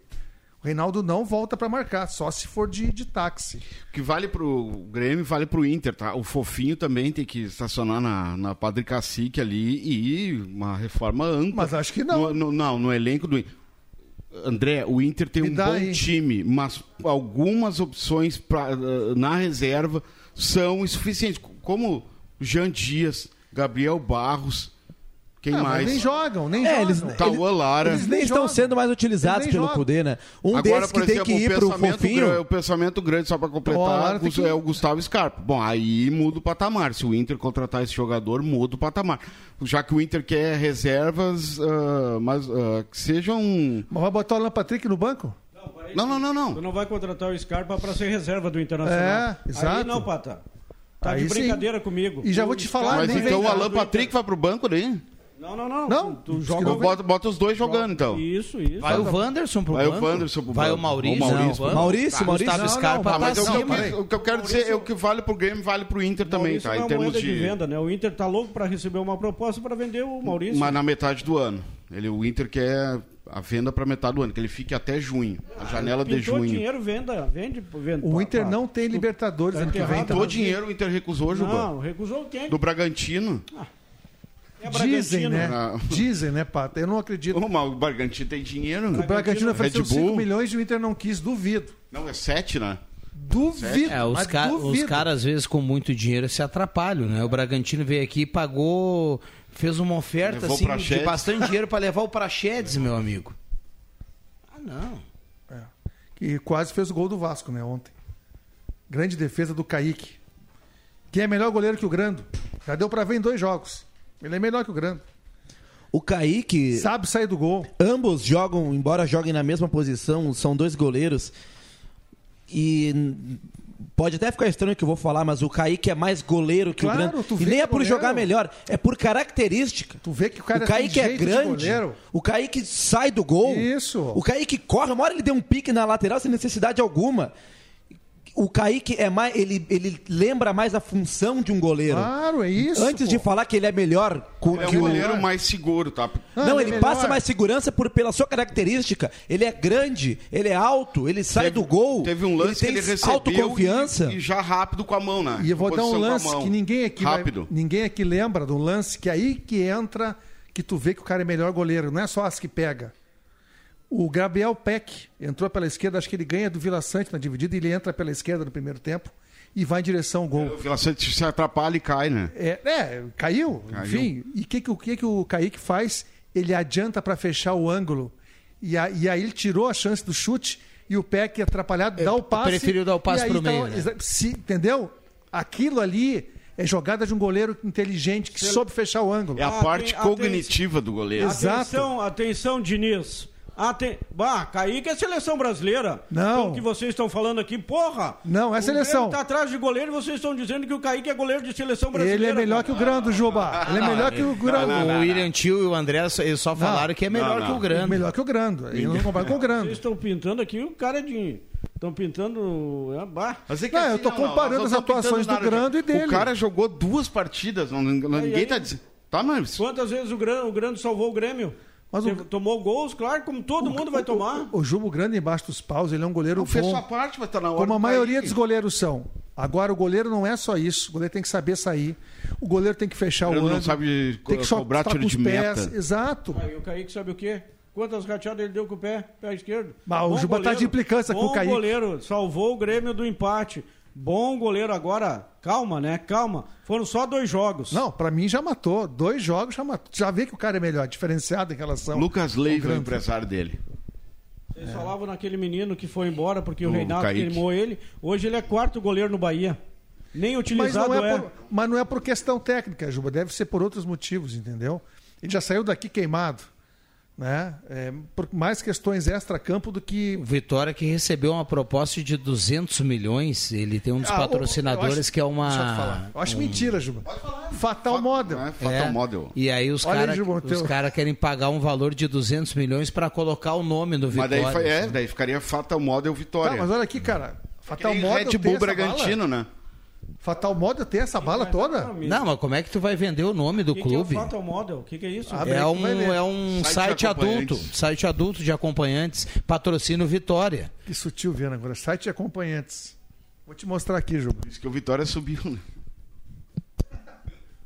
O Reinaldo não volta para marcar, só se for de, de táxi. O que vale pro Grêmio vale pro Inter, tá? O Fofinho também tem que estacionar na, na Padre Cacique ali e uma reforma ampla. Mas acho que não. No, no- não, no elenco do Inter. André, o Inter tem Me um bom aí. time, mas algumas opções pra, eh, na reserva são insuficientes. Como Jean Dias, Gabriel Barros, quem mas mais? nem jogam, nem É, jogam. eles, Lara. eles nem estão jogam. sendo mais utilizados nem pelo jogam. Cudê, né? Um Agora, desses que tem exemplo, que ir o pro fofinho. gra- O pensamento grande, só para completar, tem Gus- que- é o Gustavo Scarpa. Bom, aí muda o patamar. Se o Inter contratar esse jogador, muda o patamar. Já que o Inter quer reservas, ah, mas ah, que sejam. Mas vai botar o Alan Patrick no banco? Não, não, não, Tu não. não vai contratar o Scarpa para ser reserva do Internacional. É, exato. Aí não, Pata. Tá Aí de sim. brincadeira comigo. E já O vou te falar, Mas nem então o Alan Patrick Inter. vai pro banco daí? Não, não, não. Não, Tu, joga Bota, bota os dois jogando, então. Isso, isso. Vai o Wanderson pro Vai o? Wanderson pro Vai o Maurício? O Maurício. Não, Maurício, Tá, Maurício. Gustavo Não, Scarpa não, tá Ah, mas o, que acima. eu, o que eu quero dizer é o que vale pro Grêmio, vale pro Inter também, Maurício tá? é Em termos de. de venda, né? O Inter tá louco para receber uma proposta para vender o Maurício. Mas na metade do ano. Ele, o Inter quer a venda para metade do ano, que ele fique até junho. A janela de Pintou junho. dinheiro, venda, vende, vende. O Inter pá. não tem Libertadores Tá ano que vem. enterrado. Tá? Todo dinheiro o Inter recusou, Juba. Não, recusou quem? Do Bragantino. É Dizem, né? Não. Dizem, né, Pata? Eu não acredito. Ô, mas o Bragantino tem dinheiro. O Bragantino ofereceu Red Bull. 5 milhões e o Inter não quis. Duvido. Não, é sete, né? Duvido. É, os, ca- duvido. os caras, às vezes, com muito dinheiro, se atrapalham, né? O Bragantino veio aqui e pagou, fez uma oferta Levou assim, de bastante dinheiro para levar o Praxedes, meu amigo. Ah, não. que quase fez o gol do Vasco, né, ontem. Grande defesa do Kaique. Quem é melhor goleiro que o Grando? Já deu pra ver em dois jogos. Ele é melhor que o Grando. O Kaique. Sabe sair do gol. Ambos jogam, embora joguem na mesma posição, são dois goleiros. E pode até ficar estranho o que eu vou falar, mas o Kaique é mais goleiro que Claro, o Grande. tu E vê nem que é por goleiro. jogar melhor, é por característica. Tu vê que o cara o Kaique é grande. goleiro. O Kaique sai do gol. Isso. O Kaique corre, uma hora ele deu um pique na lateral sem necessidade alguma. O Kaique é mais. Ele, ele lembra mais a função de um goleiro. Claro, é isso. Antes de falar que ele é melhor co- Ele é que um o goleiro mais seguro, tá? não, Ah, ele, ele é passa mais segurança por, pela sua característica. Ele é grande, ele é alto, ele sai Teve- do gol. Teve um lance ele que ele tem recebeu autoconfiança. E, e já rápido com a mão, né? E eu vou dar um com lance que ninguém aqui, vai- Rápido. ninguém aqui lembra do lance que aí que entra que tu vê que o cara é melhor goleiro, não é só as que pega. O Gabriel Peck entrou pela esquerda, acho que ele ganha do Vila Sante na dividida, ele entra pela esquerda no primeiro tempo e vai em direção ao gol. O Vila Sante se atrapalha e cai, né? É, é, caiu, Caiu. enfim. E o que, que, o que, que o Kaique faz? Ele adianta para fechar o ângulo. E, a- e aí ele tirou a chance do chute e o Peck atrapalhado dá o passe. preferiu dar o passe pro tá- meio, né? exa- se- entendeu? Aquilo ali é jogada de um goleiro inteligente que soube fechar o ângulo. É a Ah, parte cognitiva do goleiro. Exato. Atenção, atenção, Diniz. Aten... Bah, Kaique é seleção brasileira. Não. Então, O que vocês estão falando aqui, porra. Não, é seleção. Grêmio tá atrás de goleiro e vocês estão dizendo que o Kaique é goleiro de seleção brasileira. Ele é melhor que o Grando, Juba. Ele é melhor que o Grando. O William Tio e o André só- eles só falaram que é melhor Não, que o não. Grande. Melhor que o Grando. Ele não compara com o Vocês Grando. estão pintando aqui o cara de. Estão pintando. é, bah. Mas é que Não, assim, eu tô comparando nós as não atuações do. Grando e dele. O cara jogou duas partidas, não, não- ninguém aí. tá dizendo. Tá, mas. Quantas vezes o Grande, o Grande salvou o Grêmio? Mas o- Tomou gols, claro, como todo mundo vai tomar. O Juba Grande embaixo dos paus, ele é um goleiro Não fez bom. sua parte, mas tá na hora. Como a maioria dos goleiros são. Agora, o goleiro não é só isso. O goleiro tem que saber sair. O goleiro tem que fechar Ele o não ângulo. sabe tem que só cobrar estar tiro com de os pés. meta. Exato. Aí o Kaique sabe o quê? Quantas rateadas ele deu com o pé? Pé esquerdo. Mas o Juba tá goleiro, de implicância com o Kaique. goleiro, salvou o Grêmio do empate. Bom goleiro agora. Calma, né? Calma. Foram só dois jogos. Não, pra mim já matou. Dois jogos já matou. Já vê que o cara é melhor, diferenciado em relação. Lucas Leiva é o empresário dele. Vocês falavam naquele menino que foi embora porque o O Reinaldo Kaique. queimou ele. Hoje ele é quarto goleiro no Bahia. Nem Mas utilizado não, é é. por, mas não é por questão técnica, Juba. Deve ser por outros motivos, entendeu? Ele já saiu daqui queimado. Né? É, por mais questões extra-campo do que O Vitória que recebeu uma proposta de 200 milhões. Ele tem um dos Ah, patrocinadores acho- que é uma. Deixa eu te falar. Eu acho um- mentira, Juba. Fatal Model. Não é Fatal É, Model. E aí os caras teu- cara querem pagar um valor de 200 milhões para colocar o nome do Mas Vitória. daí, fa- é, assim. daí ficaria Fatal Model Tá, Vitória. mas olha aqui, cara. Fatal Nem Model Red Bull Bragantino, bala? né? Fatal Model tem essa bala toda? Não, mas como é que tu vai vender o nome do O que, que é clube? o Fatal Model? O que, que é isso? Abre É que um, é um Site site, adulto, site adulto de acompanhantes, patrocínio Vitória. Que sutil vendo agora. Site de acompanhantes. Vou te mostrar aqui, Juba. Diz que o Vitória subiu, né?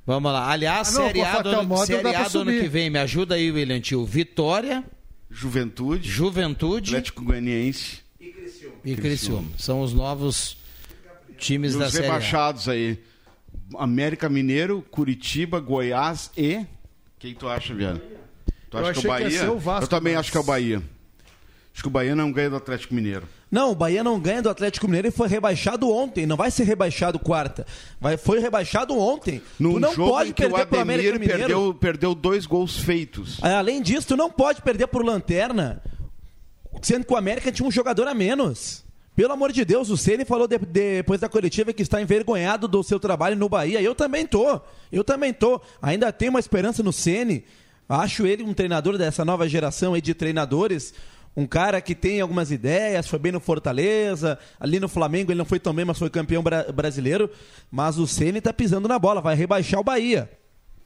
Vamos lá. Aliás, Ah, não, Série a do Fatal ano, Model Série A do ano que vem. Me ajuda aí, William Tio. Vitória, Juventude, Juventude Atlético Goianiense. e Criciúma. São os novos times E da os Série A. rebaixados aí. América Mineiro, Curitiba, Goiás e. Quem tu acha, Viana? Tu Eu acha que é o que Bahia? ser o Vasco, Eu também mas- acho que é o Bahia. Acho que o Bahia não ganha do Atlético Mineiro. Não, o Bahia não ganha do Atlético Mineiro e foi rebaixado ontem. Não vai ser rebaixado quarta. Vai, foi rebaixado ontem. Num tu não jogo pode em que o perder pro América Mineiro. perdeu, perdeu dois gols feitos. Além disso, tu não pode perder por lanterna, sendo que o América tinha um jogador a menos. Pelo amor de Deus, o Ceni falou de- depois da coletiva que está envergonhado do seu trabalho no Bahia. Eu também tô. Eu também tô. Ainda tenho uma esperança no Ceni. Acho ele um treinador dessa nova geração aí de treinadores. Um cara que tem algumas ideias, foi bem no Fortaleza, ali no Flamengo ele não foi tão bem, mas foi campeão bra- brasileiro. Mas o Ceni tá pisando na bola, vai rebaixar o Bahia.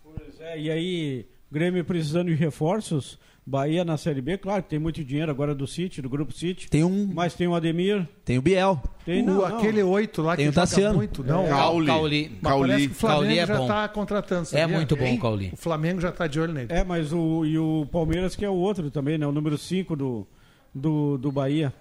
Pois é, e aí, Grêmio precisando de reforços. Bahia na Série B, claro que tem muito dinheiro agora do City, do Grupo City. Tem um, Mas tem o Ademir. tem o Biel. Tem, o, não, não. aquele oito lá Tem que o joga Tassiano. muito. Não, É, Cauli. Cauli. Mas parece Cauli. que o Flamengo Cauli é já bom. está contratando. É sabia? muito bom, Hein? Cauli. O Flamengo já está de olho nele. É, mas o, e o Palmeiras que é o outro também, né? O número 5 do, do, do Bahia.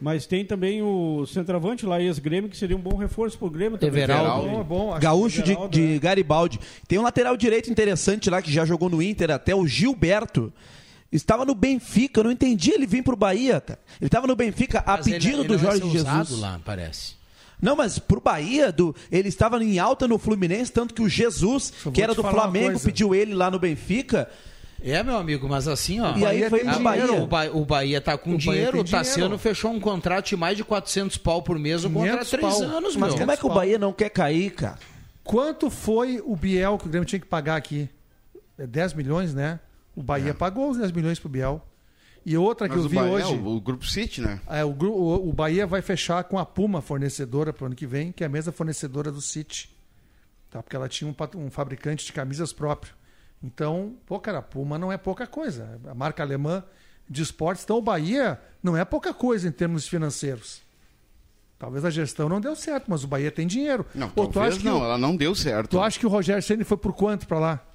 Mas tem também o centroavante lá, ex-Grêmio, que seria um bom reforço pro Grêmio também. Everaldo. É bom, é bom. Gaúcho de, Everaldo, de né? Garibaldi. Tem um lateral direito interessante lá que já jogou no Inter, até o Gilberto. Estava no Benfica, eu não entendi ele vir pro Bahia, cara. Ele estava no Benfica a Mas ele- pedido ele do não vai Jorge Jesus. lá, parece. Não, mas pro Bahia, do, ele estava em alta no Fluminense, tanto que o Jesus, que era do Flamengo, pediu ele lá no Benfica. É, meu amigo, mas assim, ó. E aí foi pro a- Bahia. O, ba o Bahia tá com O dinheiro. O Tassiano fechou um contrato de mais de 400 pau por mês, um contrato de 3 anos, Mas meu. como é que o Bahia não quer cair, cara? Quanto foi o Biel que o Grêmio tinha que pagar aqui? É 10 milhões, né? O Bahia pagou os 10 milhões pro Biel. E outra que Mas eu vi Bahia, hoje. o, o Grupo City, né? É, o, o, o Bahia vai fechar com a Puma fornecedora para o ano que vem, que é a mesma fornecedora do City. Tá? Porque ela tinha um, um fabricante de camisas próprio. Então, pô, cara, a Puma não é pouca coisa. A marca alemã de esportes. Então, o Bahia não é pouca coisa em termos financeiros. Talvez a gestão não deu certo, mas o Bahia tem dinheiro. Não, tu talvez não, o- ela não deu certo. Tu acha que o Rogério Ceni foi por quanto para lá?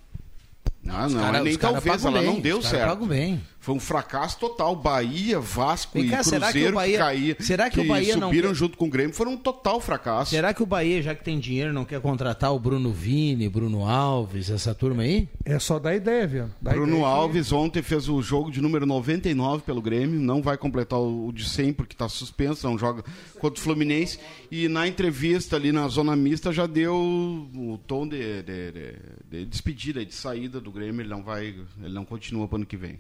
Os não, cara- nem talvez, ela bem, não deu certo. pagam bem. Foi um fracasso total. Bahia, Vasco e cá, será que o Cruzeiro que, Bahia- caía, será que o Bahia não subiram quer- junto com o Grêmio foram um total fracasso. Será que o Bahia, já que tem dinheiro, não quer contratar o Bruno Vini, Bruno Alves, essa turma aí? É só dar ideia, viu? Dá Bruno ideia que- Alves ontem fez o jogo de número 99 pelo Grêmio, não vai completar o o de 100 porque está suspenso, não joga contra o Fluminense. E na entrevista ali na zona mista já deu o tom de, de- de- de despedida, de saída do Grêmio. Ele não vai, ele não continua para ano que vem.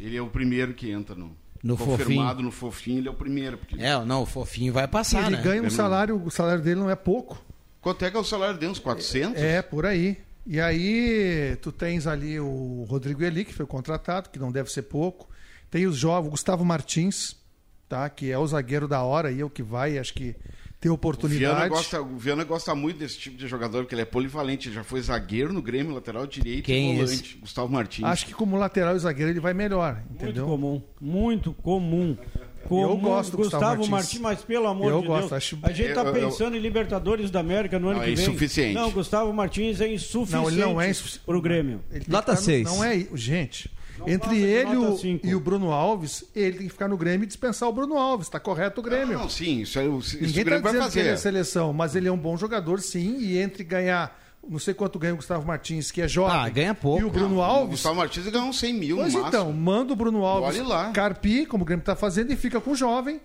Ele é o primeiro que entra no, No confirmado no fofinho, ele é o primeiro. Porque... É, não, o fofinho vai passar, ele né? ganha um salário, o salário dele não é pouco. Quanto é que é o salário dele? Uns 400? É, por aí. E aí, tu tens ali o Rodrigo Eli, que foi contratado, que não deve ser pouco. Tem os jovens, o Gustavo Martins, tá? que é o zagueiro da hora, aí é o que vai, acho que ter O Viana, oportunidade. gosta, o Viana gosta muito desse tipo de jogador, porque ele é polivalente. Ele já foi zagueiro no Grêmio, lateral direito Quem e é volante. Gustavo Martins. Acho que como lateral e zagueiro ele vai melhor, entendeu? Muito comum, muito comum. Eu gosto do Gustavo Gustavo Martins. Martins, mas pelo amor Eu de gosto, Deus. acho- A gente tá Eu- eu- pensando em Libertadores da América no ano Não, que é vem. insuficiente. Não, Gustavo Martins é insuficiente. Não, ele não é insufici- pro Grêmio. Nota que ficar no- seis. Não é, gente. Não entre ele o- e o Bruno Alves, ele tem que ficar no Grêmio e dispensar o Bruno Alves. Tá correto o Grêmio. Não, não, sim, isso, é, isso Ninguém o está Grêmio vai dizendo que ele é fazer. seleção, mas ele é um bom jogador, sim. E entre ganhar, não sei quanto ganha o Gustavo Martins, que é jovem, Ah, ganha pouco. e o Bruno O Alves. Gustavo Martins ganhou uns 100 mil Pois no então, manda o Bruno Alves lá. carpir, como o Grêmio está fazendo, e fica com o jovem,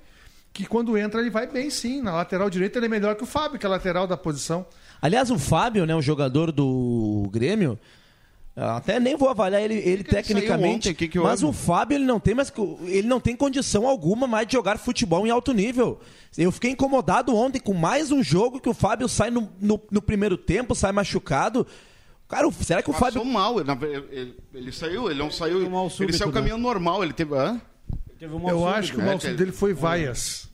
que quando entra ele vai bem sim. Na lateral direita ele é melhor que o Fábio, que é lateral da posição. Aliás, o Fábio, né, um jogador do Grêmio, até nem vou avaliar ele, ele que ele tecnicamente? Que que mas houve? o Fábio ele não tem mais co- ele não tem condição alguma mais de jogar futebol em alto nível. Eu fiquei incomodado ontem com mais um jogo que o Fábio sai no, no, no primeiro tempo, sai machucado. Cara, o- será que o Passou Fábio mal, ele, ele- ele saiu, ele não saiu, mal ele súbito, saiu né? caminhando normal, ele teve... Hã? Teve um mal Eu súbito. acho que o né? mal Teve- dele foi vaias.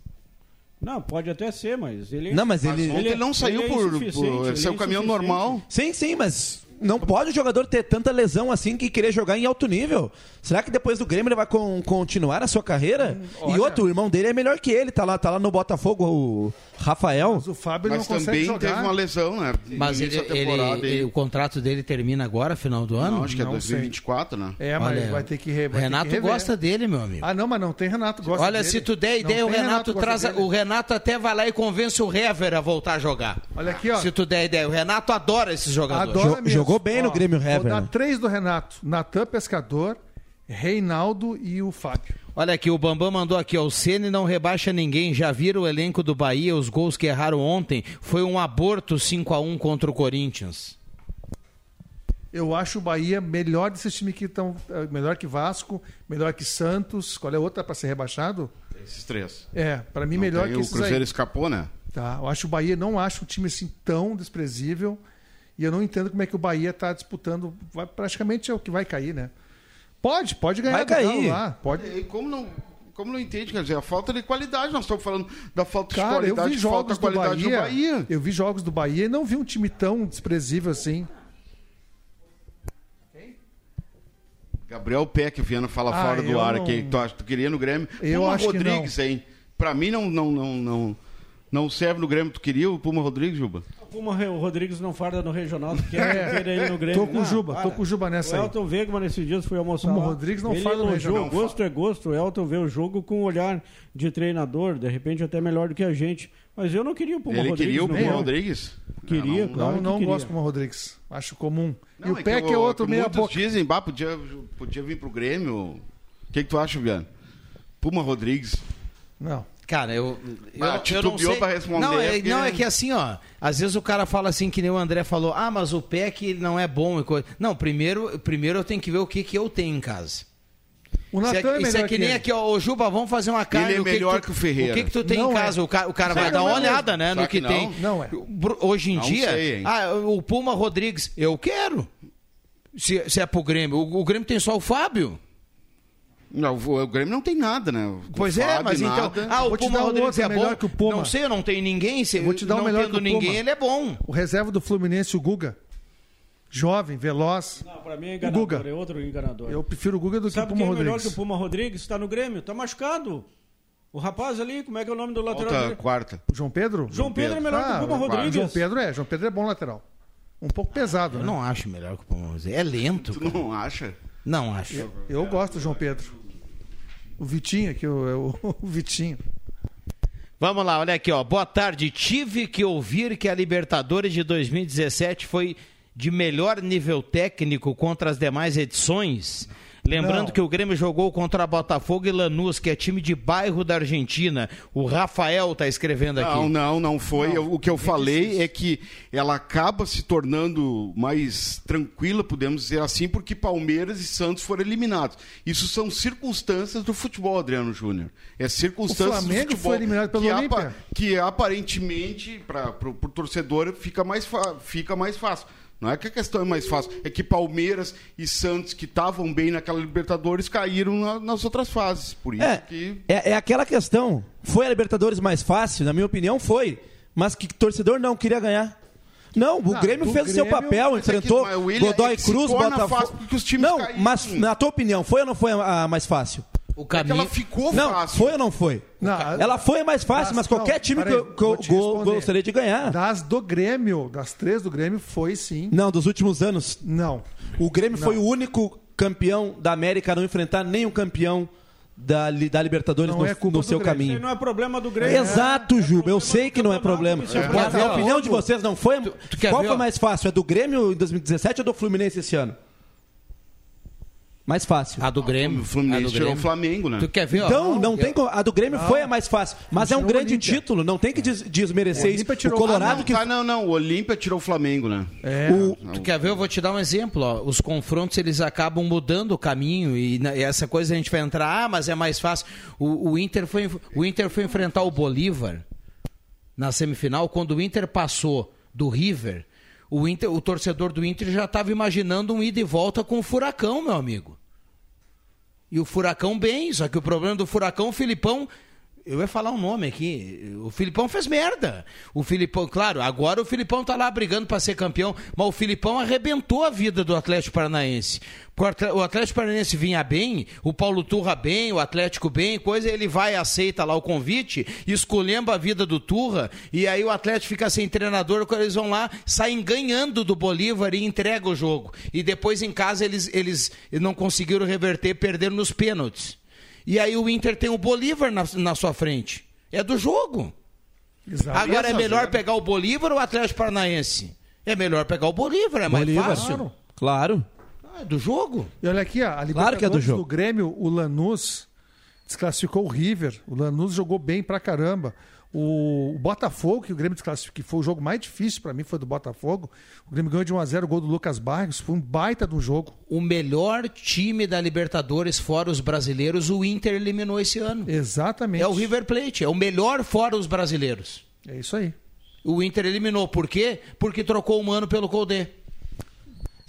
Não, pode até ser, mas ele. Não, mas Mas ele, ontem ele não saiu ele é por, por- ele Ele saiu é insuficiente. normal. Sim, sim, mas não pode o jogador ter tanta lesão assim que querer jogar em alto nível. Será que depois do Grêmio ele vai con- continuar a sua carreira? e olha- outro, o irmão dele é melhor que ele, tá lá, tá lá no Botafogo, o Rafael. Mas o Fábio Mas não consegue também jogar. teve uma lesão, né? Mas ele, ele- ele- o contrato dele termina agora, final do ano? Não, acho que é Não 2024, né? É, mas Olha, vai ter que re... O vai ter que Renato gosta dele, meu amigo. Ah, não, mas não tem Renato gosta Olha, dele. se tu der Não ideia, o tem Renato, gosta traz. dele. O Renato até vai lá e convence o Hever a voltar a jogar. Olha aqui, ó. Se tu der ideia. O Renato adora esses jogadores. Adora mesmo. jogou bem no Grêmio Hever, Vou dar né? três do Renato. Natan Pescador, Reinaldo e o Fábio. Olha aqui, o Bambam mandou aqui, ó, o Ceni não rebaixa ninguém. Já viram o elenco do Bahia, os gols que erraram ontem? Foi um aborto 5 a 1 contra o Corinthians. Eu acho o Bahia melhor desses times que estão. eh, Melhor que Vasco, melhor que Santos. Qual é a outra para ser rebaixado? Esses três. É, para mim Não melhor tem que o Cruzeiro aí. escapou, né? Tá, eu acho o Bahia, não acho um time assim tão desprezível. E eu não entendo como é que o Bahia está disputando. Vai, praticamente é o que vai cair, né? Pode, pode ganhar Vai cair. lá. Pode. E como não, como não entende, quer dizer, a falta de qualidade, nós estamos falando da falta de Cara, eu qualidade, vi falta jogos de do qualidade Bahia, do Bahia. Eu vi jogos do Bahia e não vi um time tão desprezível assim. Gabriel Peck, Viana fala Ah, fora do eu ar não- aqui. Tu, acha- tu queria no Grêmio? Eu Puma acho que Rodrigues, hein? Pra mim não, não, não, não, não serve no Grêmio. Tu queria o Puma Rodrigues, Juba? Como o Rodrigues não farda no regional, tu É. ter ele no Grêmio. Tô com o Não, Juba, para. tô com o Juba nessa O aí. Elton Wegman nesses dias foi almoçar Como o. Rodrigues não ele fala no regional. Gosto é gosto, o Elton vê o jogo com um olhar de treinador, de repente até melhor do que a gente. Mas eu não queria o Puma Ele Rodrigues queria o Puma. Rodrigues? Queria, não, claro que não queria. gosto do Puma Rodrigues. Acho comum. Não, e o é Peck que é outro meia muitos boca. dizem, bah, podia, podia vir pro Grêmio. O que, que tu acha, Viana? Puma Rodrigues. Não. Cara, eu. eu, Ah, não sei. pra responder, Não é, porque- não, é que assim, ó. Às vezes o cara fala assim, que nem o André falou: ah, mas o PEC ele não é bom e coisa. Não, primeiro, primeiro eu tenho que ver o que, que eu tenho em casa. O Isso Natan é, é isso melhor é que, que nem ele. aqui, ó, ô Juba, vamos fazer uma carne. Ele é o que melhor tu, que o Ferreira. O que, que tu tem Não em é. casa? O cara, o cara vai Não dar uma é olhada, né, no que, que tem. não? Não é. Hoje em Não dia, sei, ah, o Puma Rodrigues, eu quero. Se, se é pro Grêmio. O, o Grêmio tem só o Fábio. Não, o, o Grêmio não tem nada, né? O Pois é, mas nada. então. Ah, o Vou Puma um Rodrigues é melhor bom. que o Puma. Não sei, eu não tenho ninguém. Se, Vou te dar um não melhor tendo que o ninguém, Puma. ele é bom. O reserva do Fluminense, o Guga. Jovem, veloz. Não, pra mim é O enganador, Guga. é outro enganador. Eu prefiro o Guga do Sabe que o quem Puma é melhor Rodrigues. que o Puma Rodrigues? Tá no Grêmio, tá machucado. O rapaz ali, como é que é o nome do lateral? Volta direito? quarta. O João Pedro? João Pedro é melhor que o Puma o Rodrigues. João Pedro é. João Pedro é bom lateral. Um pouco pesado, Eu né? não acho melhor que o Puma Rodrigues. É lento. Tu cara. não acha? Não acho. Eu gosto do João Pedro. O Vitinho aqui, o, o, o Vitinho. Vamos lá, olha aqui, ó. Boa tarde. Tive que ouvir que a Libertadores de 2017 foi de melhor nível técnico contra as demais edições. Lembrando Não. que o Grêmio jogou contra Botafogo e Lanús, que é time de bairro da Argentina. O Rafael tá escrevendo aqui. Não, não, não foi. Eu- o que eu falei é que ela acaba se tornando mais tranquila, podemos dizer assim, porque Palmeiras e Santos foram eliminados. Isso são circunstâncias do futebol, Adriano Júnior. É circunstâncias O Flamengo do futebol foi eliminado pelo que, Olímpia. que aparentemente para o torcedor fica mais, fica mais fácil. Não é que a questão é mais fácil, é que Palmeiras e Santos, que estavam bem naquela Libertadores, caíram na- nas outras fases. Por isso É, que. é, é aquela questão. Foi a Libertadores mais fácil? Na minha opinião, foi. Mas que torcedor não queria ganhar. Não, o Ah, Grêmio fez o seu papel, é que- enfrentou o William Godoy é que Cruz, Botafogo. não, caíram. mas na tua opinião, foi ou não foi a, a mais fácil? O É caminho. ela ficou não, fácil. foi ou não foi? Não, Ela foi a mais fácil, mas Das- qualquer não, time que eu, que eu go- gostaria de ganhar. Das do Grêmio, das três do Grêmio, foi sim. Não, dos últimos anos. Não. O Grêmio foi o único campeão da América a não enfrentar nenhum campeão da, da Libertadores Não no, é culpa no do seu caminho. não é problema do Grêmio. Exato, Juba. Eu sei que não é problema. É Mas a opinião de vocês não foi. tu quer Qual ver, foi ó? mais fácil? É do Grêmio em 2017 ou do Fluminense esse ano? Mais fácil. A do Grêmio. O Fluminense a do tirou o Grêmio. Flamengo, né? Tu quer ver, ó? Então, não Eu- tem como. A do Grêmio foi a mais fácil. Mas é um tirou grande Olímpia. título. Não tem que des- desmerecer isso. Olímpia O tirou- Colorado Ah, não, que. tá, não, não. O Olímpia tirou o Flamengo, né? É. O, Tu quer ver? Eu vou te dar um exemplo. Ó. Os confrontos eles acabam mudando o caminho e, na- e essa coisa a gente vai entrar. Ah, mas é mais fácil. O, o Inter foi o Inter foi enfrentar o Bolívar na semifinal quando o Inter passou do River. O Inter, o torcedor do Inter já estava imaginando um ida e volta com o Furacão, meu amigo. E o Furacão bem, só que o problema do Furacão, o Filipão. Eu ia falar um nome aqui. O Filipão fez merda. O Filipão, claro, agora o Filipão tá lá brigando para ser campeão, mas o Filipão arrebentou a vida do Atlético Paranaense. O Atlético Paranaense vinha bem, o Paulo Turra bem, o Atlético bem, coisa, ele vai, aceita lá o convite, escolhendo a vida do Turra, e aí o Atlético fica sem treinador, quando eles vão lá, saem ganhando do Bolívar e entrega o jogo. E depois em casa eles, eles não conseguiram reverter, perderam nos pênaltis. E aí o Inter tem o Bolívar na, na sua frente. É do jogo. Exato. Agora é melhor pegar o Bolívar ou o Atlético Paranaense? É melhor pegar o Bolívar, é mais Bolívar. fácil. Claro. Ah, é do jogo. E olha aqui, ó, a Libertadores Claro que é do do, jogo. Grêmio, o Lanús desclassificou o River. O Lanús jogou bem pra caramba. O, Botafogo, que o Grêmio desclassificou, que foi o jogo mais difícil pra mim, foi do Botafogo. O Grêmio ganhou de 1x0 o gol do Lucas Barros. Foi um baita de um jogo. O melhor time da Libertadores, fora os brasileiros, o Inter eliminou esse ano. Exatamente. É o River Plate, é o melhor fora os brasileiros. É isso aí. O Inter eliminou. Por quê? Porque trocou o mano pelo Colde.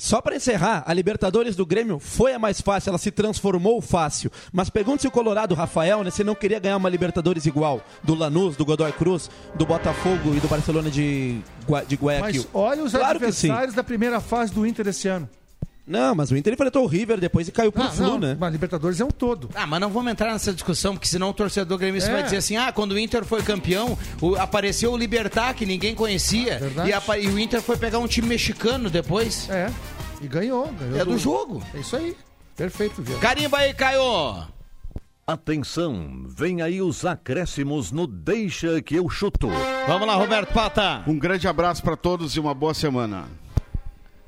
Só para encerrar, a Libertadores do Grêmio foi a mais fácil, ela se transformou fácil. Mas pergunte se o Colorado, Rafael, né, se não queria ganhar uma Libertadores igual do Lanús, do Godoy Cruz, do Botafogo e do Barcelona de, de Guayaquil. Mas olha os claro adversários da primeira fase do Inter esse ano. Não, mas o Inter enfrentou o River depois e caiu pro Ah, Flu, não, né? Mas Libertadores é um todo. Ah, mas não vamos entrar nessa discussão, porque senão o torcedor gremista É. vai dizer assim: ah, quando o Inter foi campeão, o- apareceu o Libertar, que ninguém conhecia, Verdade. e, apa- e o Inter foi pegar um time mexicano depois. É. E ganhou. ganhou É do jogo. É isso aí. Perfeito, Vitor. Carimba aí, Caio! Atenção, vem aí os acréscimos no Deixa que eu chuto. Vamos lá, Roberto Pata. Um grande abraço para todos e uma boa semana.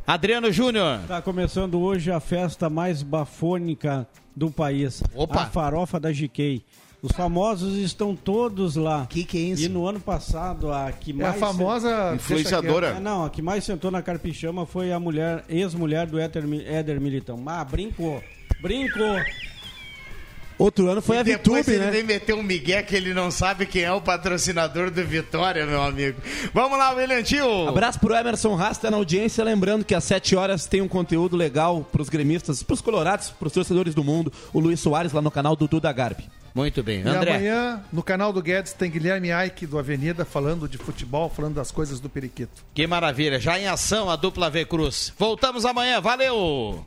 Adriano Júnior. Está começando hoje a festa mais bafônica do país. Opa. A farofa da GK. Os famosos estão todos lá. Que que é isso? E no ano passado, a que É mais... a famosa Influenciadora. Não, a que mais sentou na carpichama foi a mulher, ex-mulher do Éder, Éder Militão. Mas brincou. Brincou. Outro ano foi a Depois VTube, ele né? vem meter um migué que ele não sabe quem é o patrocinador do Vitória, meu amigo. Vamos lá, William Tio. Abraço pro Emerson Rasta na audiência, lembrando que às 7 horas tem um conteúdo legal pros gremistas, pros colorados, pros torcedores do mundo, o Luiz Soares lá no canal do Duda Garbi. Muito bem. E André. amanhã, no canal do Guedes, tem Guilherme Aike do Avenida falando de futebol, falando das coisas do periquito. Que maravilha. Já em ação a dupla V Cruz. Voltamos amanhã. Valeu.